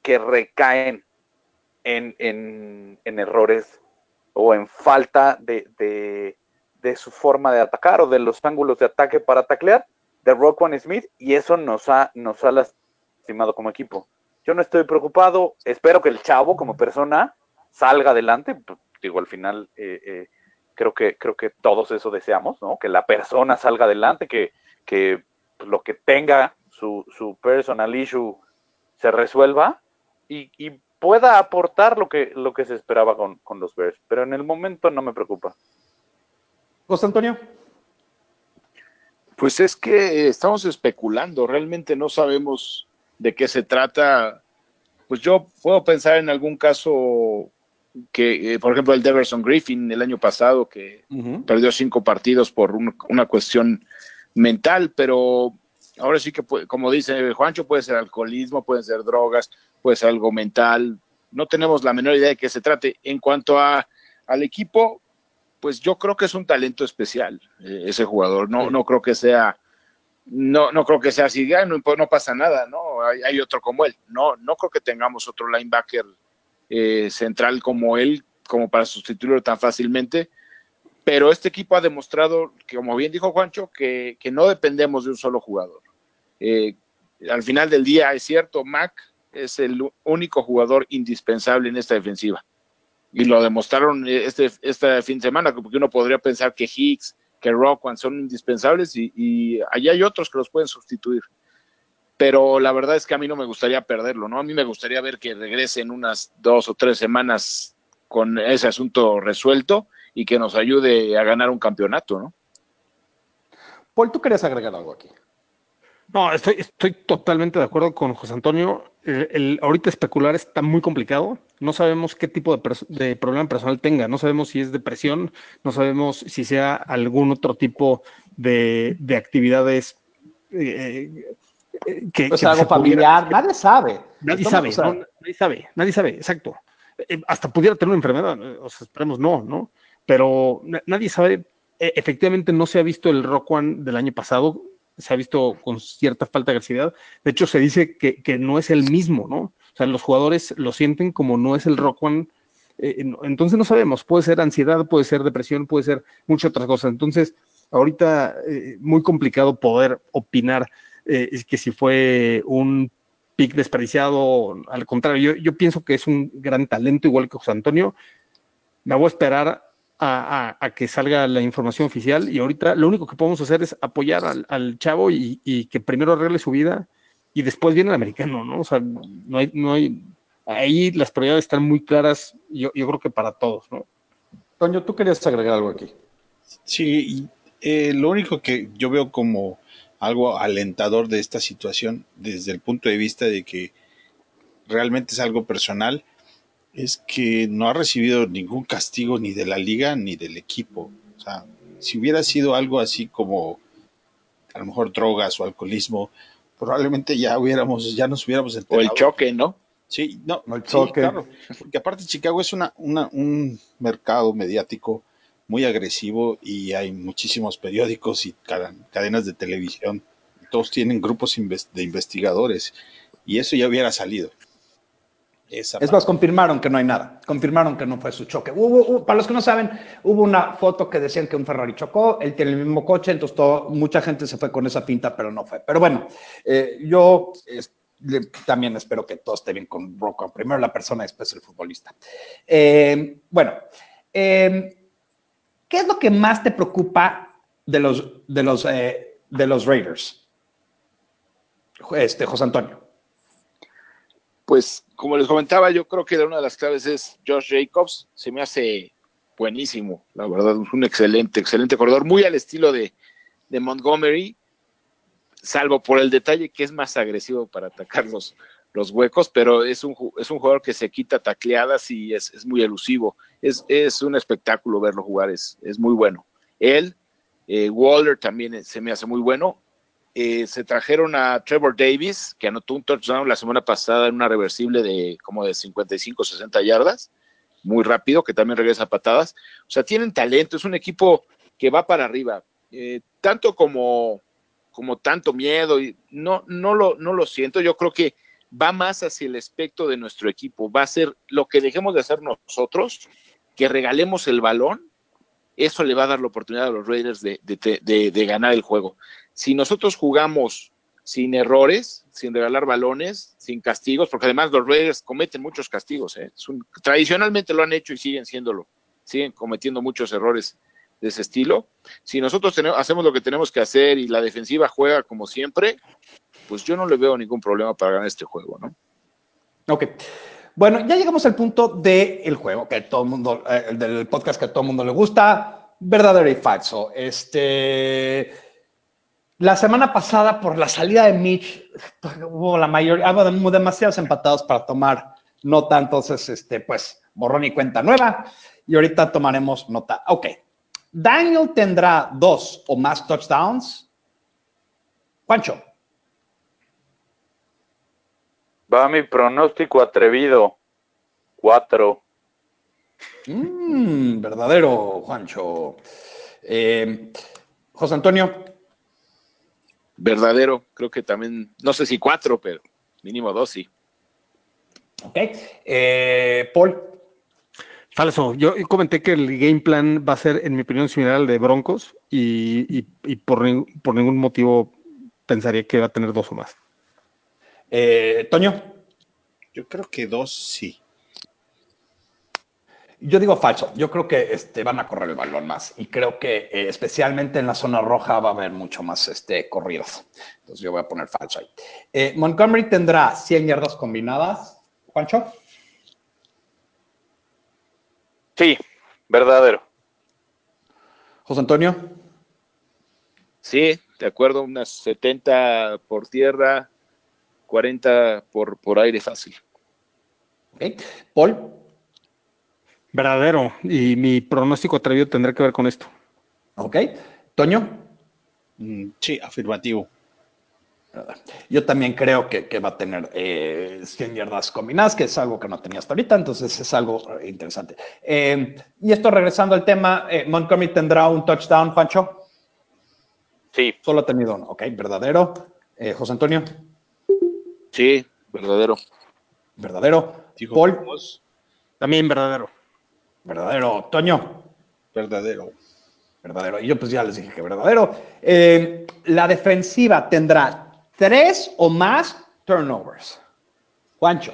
que recaen en, en- en errores o en falta de, de- de su forma de atacar o de los ángulos de ataque para taclear de Rockwan Smith y eso nos ha, nos ha lastimado como equipo. Yo no estoy preocupado, espero que el chavo como persona salga adelante, digo, al final eh, eh, creo, que, creo que todos eso deseamos, ¿no? Que la persona salga adelante, que, que lo que tenga su, su personal issue se resuelva y, y pueda aportar lo que, lo que se esperaba con, con los Bears. Pero en el momento no me preocupa. José Antonio. Pues es que estamos especulando, realmente no sabemos de qué se trata. Pues yo puedo pensar en algún caso que, eh, por ejemplo, el Deverson Griffin el año pasado, que perdió cinco partidos por un- una cuestión mental, pero ahora sí que, como dice Juancho, puede ser alcoholismo, pueden ser drogas, puede ser algo mental. No tenemos la menor idea de qué se trate. En cuanto a, al equipo, pues yo creo que es un talento especial eh, ese jugador. No, no creo que sea, no, no creo que sea así, "Ay, no, no pasa nada, ¿no? Hay, hay otro como él. No, no creo que tengamos otro linebacker eh, central como él, como para sustituirlo tan fácilmente. Pero este equipo ha demostrado, que, como bien dijo Juancho, que, que no dependemos de un solo jugador. Eh, al final del día, es cierto, Mac es el único jugador indispensable en esta defensiva. Y lo demostraron este, este fin de semana, porque uno podría pensar que Hicks, que Rockwan son indispensables y, y allá hay otros que los pueden sustituir. Pero la verdad es que a mí no me gustaría perderlo, ¿no? A mí me gustaría ver que regrese en unas dos o tres semanas con ese asunto resuelto y que nos ayude a ganar un campeonato, ¿no? Paul, tú querías agregar algo aquí. No, estoy, estoy totalmente de acuerdo con José Antonio. El, el- ahorita especular está muy complicado. No sabemos qué tipo de, pers- de problema personal tenga. No sabemos si es depresión, no sabemos si sea algún otro tipo de, de actividades eh, eh, que, algo pudiera- familiar, nadie sabe. Nadie sabe, o sea, no, nadie sabe, nadie sabe, exacto. Eh, hasta pudiera tener una enfermedad, eh, o sea, esperemos no, ¿no? Pero na- nadie sabe, eh, efectivamente no se ha visto el Rock One del año pasado, se ha visto con cierta falta de agresividad. De hecho, se dice que, que no es el mismo, ¿no? O sea, los jugadores lo sienten como no es el Rock One. entonces no sabemos, puede ser ansiedad, puede ser depresión, puede ser muchas otras cosas. Entonces, ahorita eh, muy complicado poder opinar eh, es que si fue un pick desperdiciado, al contrario, yo, yo pienso que es un gran talento, igual que José Antonio. Me voy a esperar a, a- a que salga la información oficial y ahorita lo único que podemos hacer es apoyar al, al chavo y, y que primero arregle su vida y después viene el americano, ¿no? O sea, no hay, no hay, ahí las prioridades están muy claras, yo, yo creo que para todos, ¿no? Toño, tú querías agregar algo aquí. Sí, eh, lo único que yo veo como algo alentador de esta situación, desde el punto de vista de que realmente es algo personal, es que no ha recibido ningún castigo ni de la liga ni del equipo. O sea, si hubiera sido algo así como a lo mejor drogas o alcoholismo, probablemente ya hubiéramos, ya nos hubiéramos O enterado. el choque, ¿no? Sí, no, El sí, choque. claro, porque aparte Chicago es una, una- un mercado mediático muy agresivo y hay muchísimos periódicos y ca- cadenas de televisión, todos tienen grupos de investigadores y eso ya hubiera salido. Esa Es más, confirmaron que no hay nada. Confirmaron que no fue su choque. Hubo, hubo- para los que no saben, hubo una foto que decían que un Ferrari chocó. Él tiene el mismo coche, entonces todo- mucha gente se fue con esa pinta, pero no fue. Pero bueno, eh, yo también espero que todo esté bien con Rocco. Primero la persona, después el futbolista. Eh, bueno, eh, ¿qué es lo que más te preocupa de los, de los, eh, de los Raiders? Este, José Antonio. Pues como les comentaba, yo creo que una de las claves es Josh Jacobs. Se me hace buenísimo, la verdad, un excelente, excelente corredor, muy al estilo de, de Montgomery, salvo por el detalle que es más agresivo para atacar los, los huecos, pero es un, es un jugador que se quita tacleadas y es, es muy elusivo. Es, es un espectáculo verlo jugar, es, es muy bueno. Él, eh, Waller también eh, se me hace muy bueno. Eh, se trajeron a Trevor Davis, que anotó un touchdown la semana pasada en una reversible de como de 55, 60 yardas, muy rápido, que también regresa a patadas. O sea, tienen talento, es un equipo que va para arriba. Tanto como, como tanto miedo, y no, no, lo, no lo siento, yo creo que va más hacia el aspecto de nuestro equipo, va a ser lo que dejemos de hacer nosotros, que regalemos el balón, eso le va a dar la oportunidad a los Raiders de, ganar el juego. Si nosotros jugamos sin errores, sin regalar balones, sin castigos, porque además los Raiders cometen muchos castigos, ¿eh? Tradicionalmente lo han hecho y siguen siéndolo, siguen cometiendo muchos errores de ese estilo. Si nosotros hacemos lo que tenemos que hacer y la defensiva juega como siempre, pues yo no le veo ningún problema para ganar este juego, ¿no? Ok. Bueno, ya llegamos al punto del juego, que todo el mundo, eh, el del podcast que a todo el mundo le gusta, verdadero y falso. Este, La semana pasada, por la salida de Mitch, hubo la mayoría, hubo demasiados empatados para tomar nota, entonces, este, pues, borrón y cuenta nueva. Y ahorita tomaremos nota. Ok. Daniel tendrá dos o más touchdowns. Juancho. Va mi pronóstico atrevido. Cuatro. Mm, verdadero, Juancho. Eh, José Antonio. Verdadero, creo que también, no sé si cuatro, pero mínimo dos, sí. Ok. Eh, Paul. Falso. Yo comenté que el game plan va a ser, en mi opinión, similar al de Broncos y, y- y por, por ningún motivo pensaría que va a tener dos o más. Eh, Toño. Yo creo que dos sí. Yo digo falso. Yo creo que este, van a correr el balón más. Y creo que eh, especialmente en la zona roja va a haber mucho más este, corridos. Entonces yo voy a poner falso ahí. Eh, Montgomery tendrá 100 yardas combinadas. Juancho. Sí, verdadero. José Antonio. Sí, de acuerdo, unas 70 por tierra, 40 por, por aire fácil. Ok. Paul. Verdadero. Y mi pronóstico atrevido tendrá que ver con esto. Ok. Toño. Mm, Sí, afirmativo. Yo también creo que, que va a tener eh, 100 yardas combinadas, que es algo que no tenía hasta ahorita, entonces es algo eh, interesante. Eh, y esto regresando al tema, eh, Montgomery tendrá un touchdown, Juancho. Sí, Solo ha tenido uno, ok, verdadero. Eh, José Antonio, Sí, verdadero. verdadero. Dijo Paul, También verdadero. verdadero. Toño, verdadero. verdadero. Y yo pues ya les dije que verdadero. Eh, la defensiva tendrá tres o más turnovers. Juancho,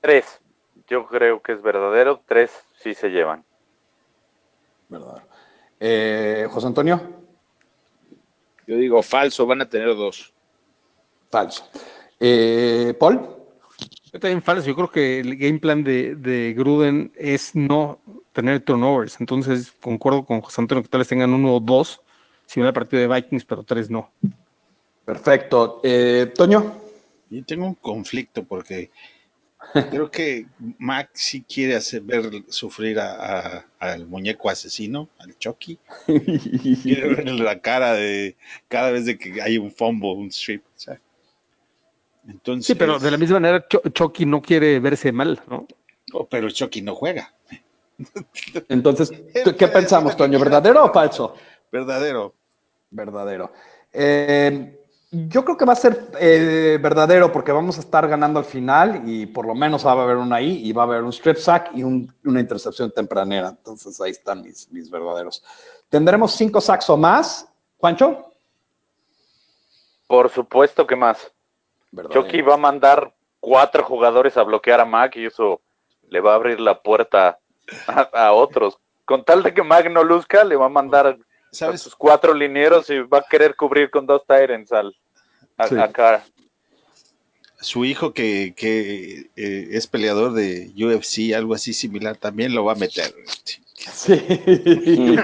tres. Yo creo que es verdadero. Tres sí se llevan. verdadero. Eh, José Antonio, Yo digo falso, van a tener dos. falso. Eh, Paul, Yo también falso. Yo creo que el game plan de, de Gruden es no tener turnovers. Entonces, concuerdo con José Antonio que tal vez tengan uno o dos, similar al partido de Vikings, pero tres no. perfecto. Eh, Toño, Yo tengo un conflicto porque creo que Mac sí quiere hacer ver sufrir a- a- al muñeco asesino, al Chucky. Quiere ver la cara de cada vez de que hay un fumble, un strip. o sea. Entonces, Sí, pero de la misma manera, Cho- Chucky no quiere verse mal, ¿no? Oh, pero Chucky no juega. entonces, ¿qué pensamos, Toño? ¿Verdadero o falso? Verdadero. Verdadero. Eh, yo creo que va a ser eh, verdadero porque vamos a estar ganando al final y por lo menos va a haber una ahí y va a haber un strip sack y un- una intercepción tempranera. Entonces ahí están mis, mis verdaderos. Tendremos cinco sacks o más. Juancho, Por supuesto que más. verdadero. Chucky va a mandar cuatro jugadores a bloquear a Mac y eso le va a abrir la puerta a, a otros. Con tal de que Mac no luzca, le va a mandar sus cuatro linieros y va a querer cubrir con dos Tyrants al a, Sí. a Carr. Su hijo que, que eh, es peleador de UFC, algo así similar, también lo va a meter. Sí.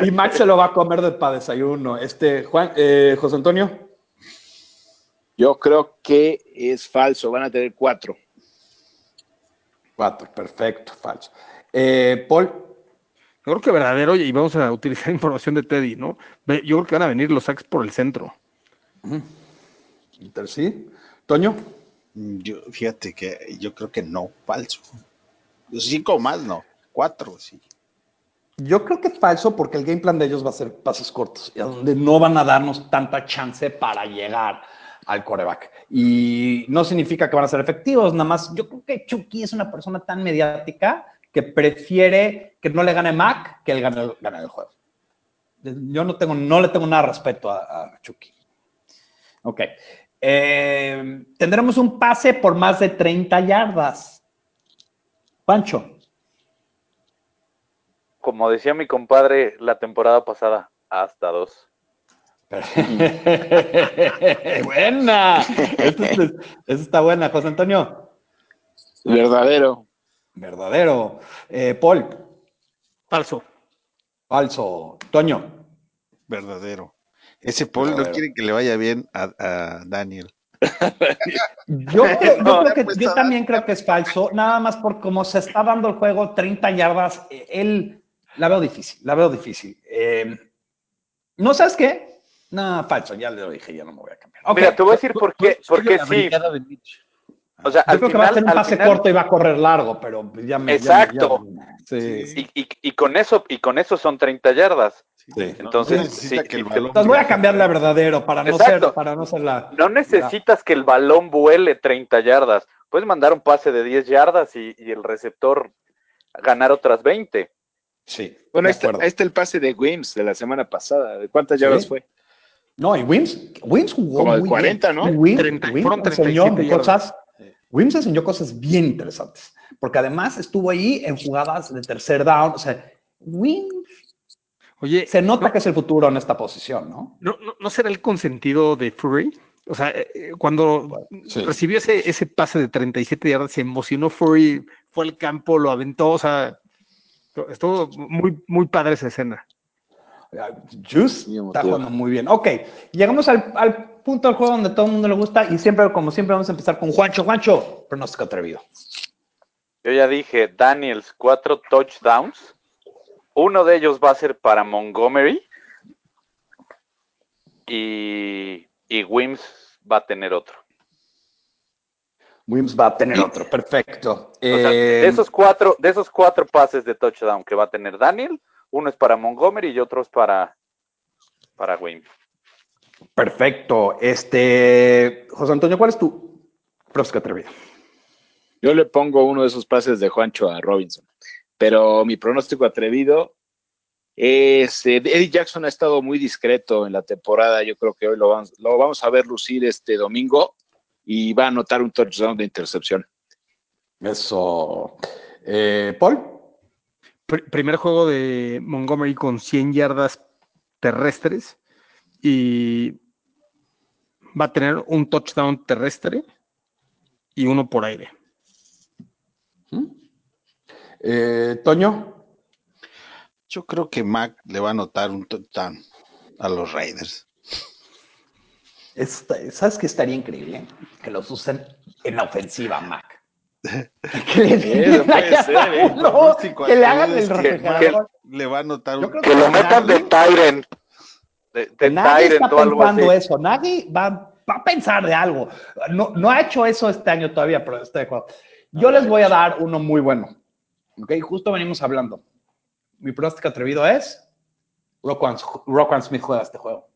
y Max se lo va a comer de para desayuno. Este, Juan, eh, José Antonio. Yo creo que es falso, van a tener cuatro. Cuatro, perfecto, falso. Eh, Paul, Yo creo que verdadero y vamos a utilizar información de Teddy, ¿no? Yo creo que van a venir los sacks por el centro. Inter- sí. Toño, Yo, fíjate que yo creo que no, falso. Cinco más, no. Cuatro, sí. yo creo que es falso porque el game plan de ellos va a ser pases cortos y a donde no van a darnos tanta chance para llegar al coreback. Y no significa que van a ser efectivos, nada más. Yo creo que Chucky es una persona tan mediática que prefiere que no le gane Mac que él gane, el- gane el juego. Yo no, tengo, no le tengo nada de respeto a, a Chucky. Ok. Eh, tendremos un pase por más de 30 yardas. Pancho. Como decía mi compadre la temporada pasada, hasta dos. buena. Esta es- esta está buena, José Antonio. Verdadero. Verdadero. Eh, Paul. Falso. Falso. Toño. Verdadero. Ese Paul no quiere que le vaya bien a, a Daniel. Yo, creo, yo No, creo que- yo está- también creo que es falso, nada más por cómo se está dando el juego, 30 yardas, eh, él la veo difícil, la veo difícil. Eh, ¿No sabes qué? No, falso, ya le lo dije, ya no me voy a cambiar. Mira, te voy a decir por qué, por qué La sí. O sea, Yo al creo que va a final, ser un pase final- corto y va a correr largo, pero ya me... ya me- Exacto. ya- sí. y, y- y con eso, y con eso son 30 yardas. Sí. Entonces, no sí, que el balón Entonces voy a cambiarle a verdadero para no Exacto. ser, para no ser la... No necesitas que el balón vuele 30 yardas. Puedes mandar un pase de 10 yardas y, y el receptor ganar otras 20. Sí. Bueno, ahí está, acuerdo. ahí está el pase de Wims de la semana pasada. ¿De cuántas yardas fue? No, y Wims, Wims jugó Como de muy 40, bien. ¿no? Wims, Treinta- Wims fueron enseñó 37 yardas. cosas, Wims enseñó cosas bien interesantes, porque además estuvo ahí en jugadas de tercer down, o sea, Wims Oye, se nota que es el futuro en esta posición, ¿no? ¿no, no, no será el consentido de Fury? O sea, eh, eh, cuando sí. recibió ese, ese pase de 37 yardas, se emocionó Fury, fue al campo, lo aventó, o sea, estuvo muy, muy padre esa escena. Juice está jugando muy bien. Ok, llegamos al, al punto del juego donde todo el mundo le gusta y siempre, como siempre, vamos a empezar con Juancho. Juancho, pronóstico atrevido. Yo ya dije, Daniels, cuatro touchdowns. Uno de ellos va a ser para Montgomery. Y, y Wims va a tener otro. Wims va a tener otro, perfecto. O sea, Eh, de esos cuatro, de esos cuatro pases de touchdown que va a tener Daniel, uno es para Montgomery y otro es para, para Wims. Perfecto. Este, José Antonio, ¿cuál es tu pronóstico atrevido? Yo le pongo uno de esos pases de Juancho a Robinson. Pero mi pronóstico atrevido es. eh, Eddie Jackson ha estado muy discreto en la temporada. Yo creo que hoy lo vamos, lo vamos a ver lucir este domingo y va a anotar un touchdown de intercepción. Eso. Eh, Paul. Pr- primer juego de Montgomery con 100 yardas terrestres y va a tener un touchdown terrestre y uno por aire. Eh, Toño. Yo creo que Mac le va a anotar un touchdown a los Raiders. Esta- ¿Sabes qué estaría increíble? Que los usen en la ofensiva, Mac. que le, Eso puede ser, ¿eh? Que le hagan el que Mac refrigerador. le va a anotar Yo un creo Que lo metan de Tyrant. De, de Nadie está pensando eso. Nadie va, va a pensar de algo. No, no ha hecho eso este año todavía, pero estoy de acuerdo. Yo les voy a dar uno muy bueno. Ok, justo venimos hablando. Mi pronóstico atrevido es Roquan, Roquan Smith juega este juego.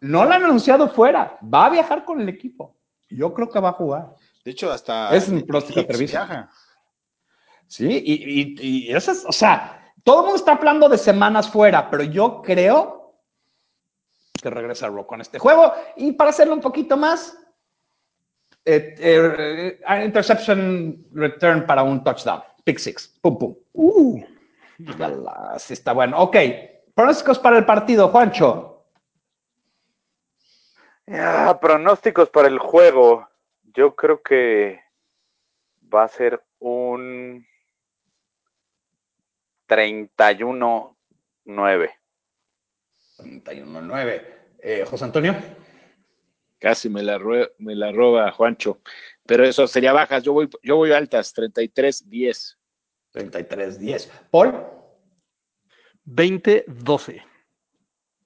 No lo han anunciado fuera. Va a viajar con el equipo. Yo creo que va a jugar. De hecho, hasta Es un pronóstico Hicks atrevido. viaja. Sí, y, y, y eso es, o sea, todo el mundo está hablando de semanas fuera, pero yo creo que regresa con este juego. Y para hacerlo un poquito más, eh, eh, eh, interception return para un touchdown. Pick six. Pum, pum. Uh, está bueno. Ok. Pronósticos para el partido, Juancho. Ah, pronósticos para el juego. Yo creo que va a ser un 31-9. 31-9. Eh, José Antonio. Casi me la, me la roba Juancho. Pero eso sería bajas. Yo voy, yo voy altas, 33-10. 33-10. Paul. 20-12.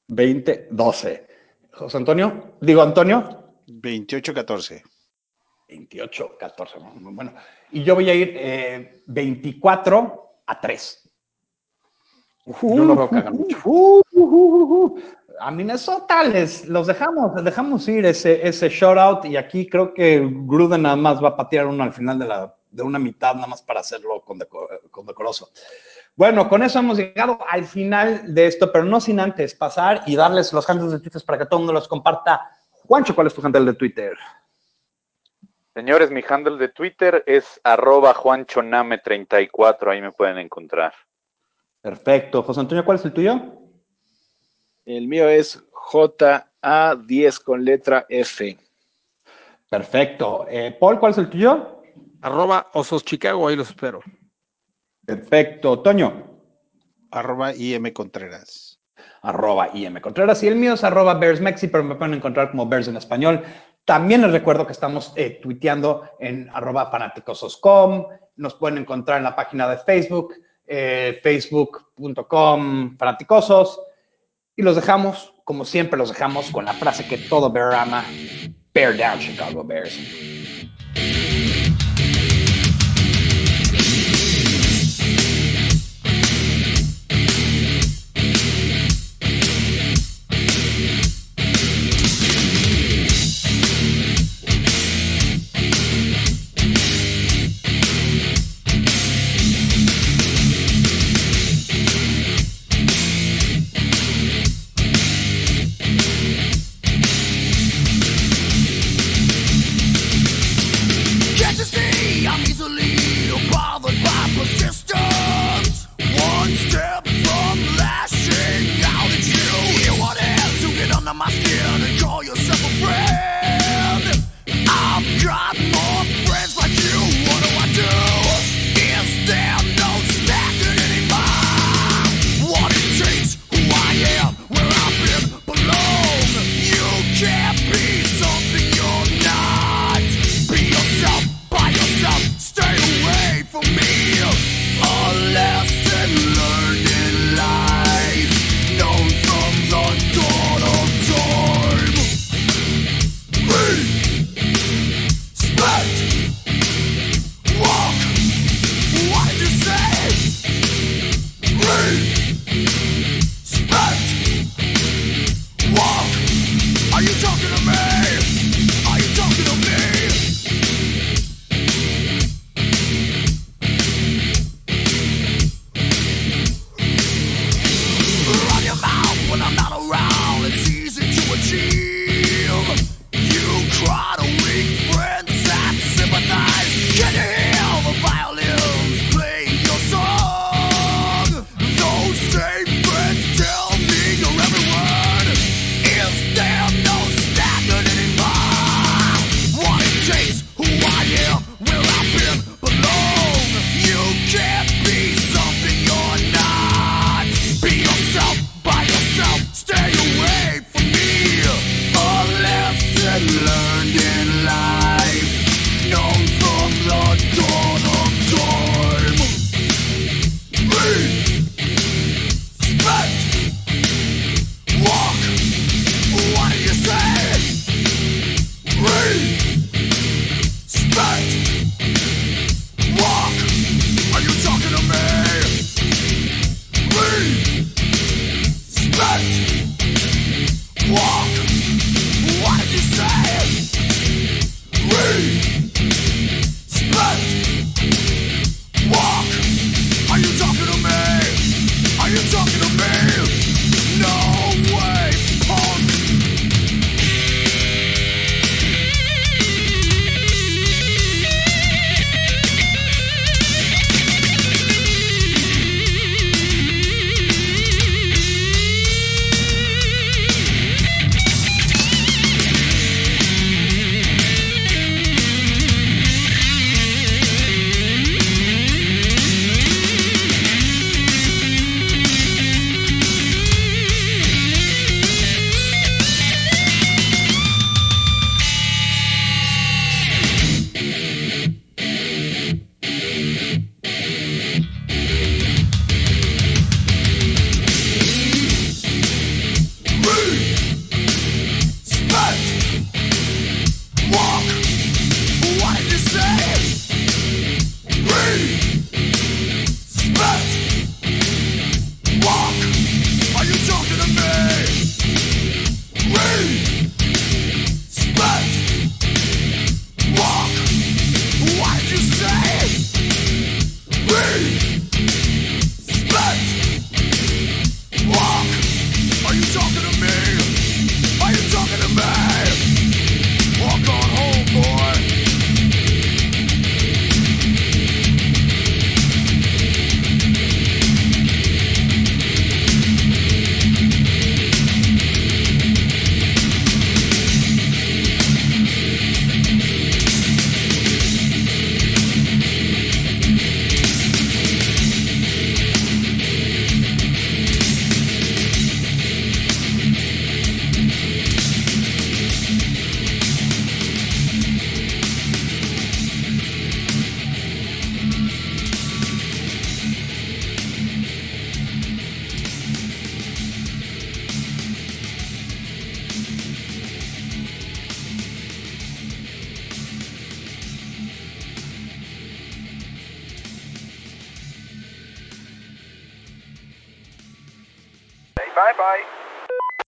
20-12. José Antonio. Digo, Antonio. 28-14. 28, 14, ¿no? Muy bueno. Y yo voy a ir eh, 24 a 3. Yo no veo que hagan mucho. Uh, uh, uh, uh. A Minnesota les los dejamos, les dejamos ir ese, ese shoutout y aquí creo que Gruden nada más va a patear uno al final de, la, de una mitad nada más para hacerlo con decoroso. Bueno, con eso hemos llegado al final de esto, pero no sin antes pasar y darles los handles de Twitter para que todo el mundo los comparta. Juancho, ¿cuál es tu handle de Twitter? Señores, mi handle de Twitter es arroba juanchoname34. Ahí me pueden encontrar. Perfecto. José Antonio, ¿cuál es el tuyo? El mío es JA10 con letra F. Perfecto. Eh, Paul, ¿cuál es el tuyo? Arroba Osos Chicago, ahí los espero. Perfecto. Toño. Arroba IM Contreras. arroba IM Contreras y el mío es arroba BearsMexi, pero me pueden encontrar como Bears en español. También les recuerdo que estamos eh, tuiteando en arroba fanáticososcom. Nos pueden encontrar en la página de Facebook, eh, facebook.com fanaticosos. Y los dejamos, como siempre, los dejamos con la frase que todo Bear ama. Bear down, Chicago Bears.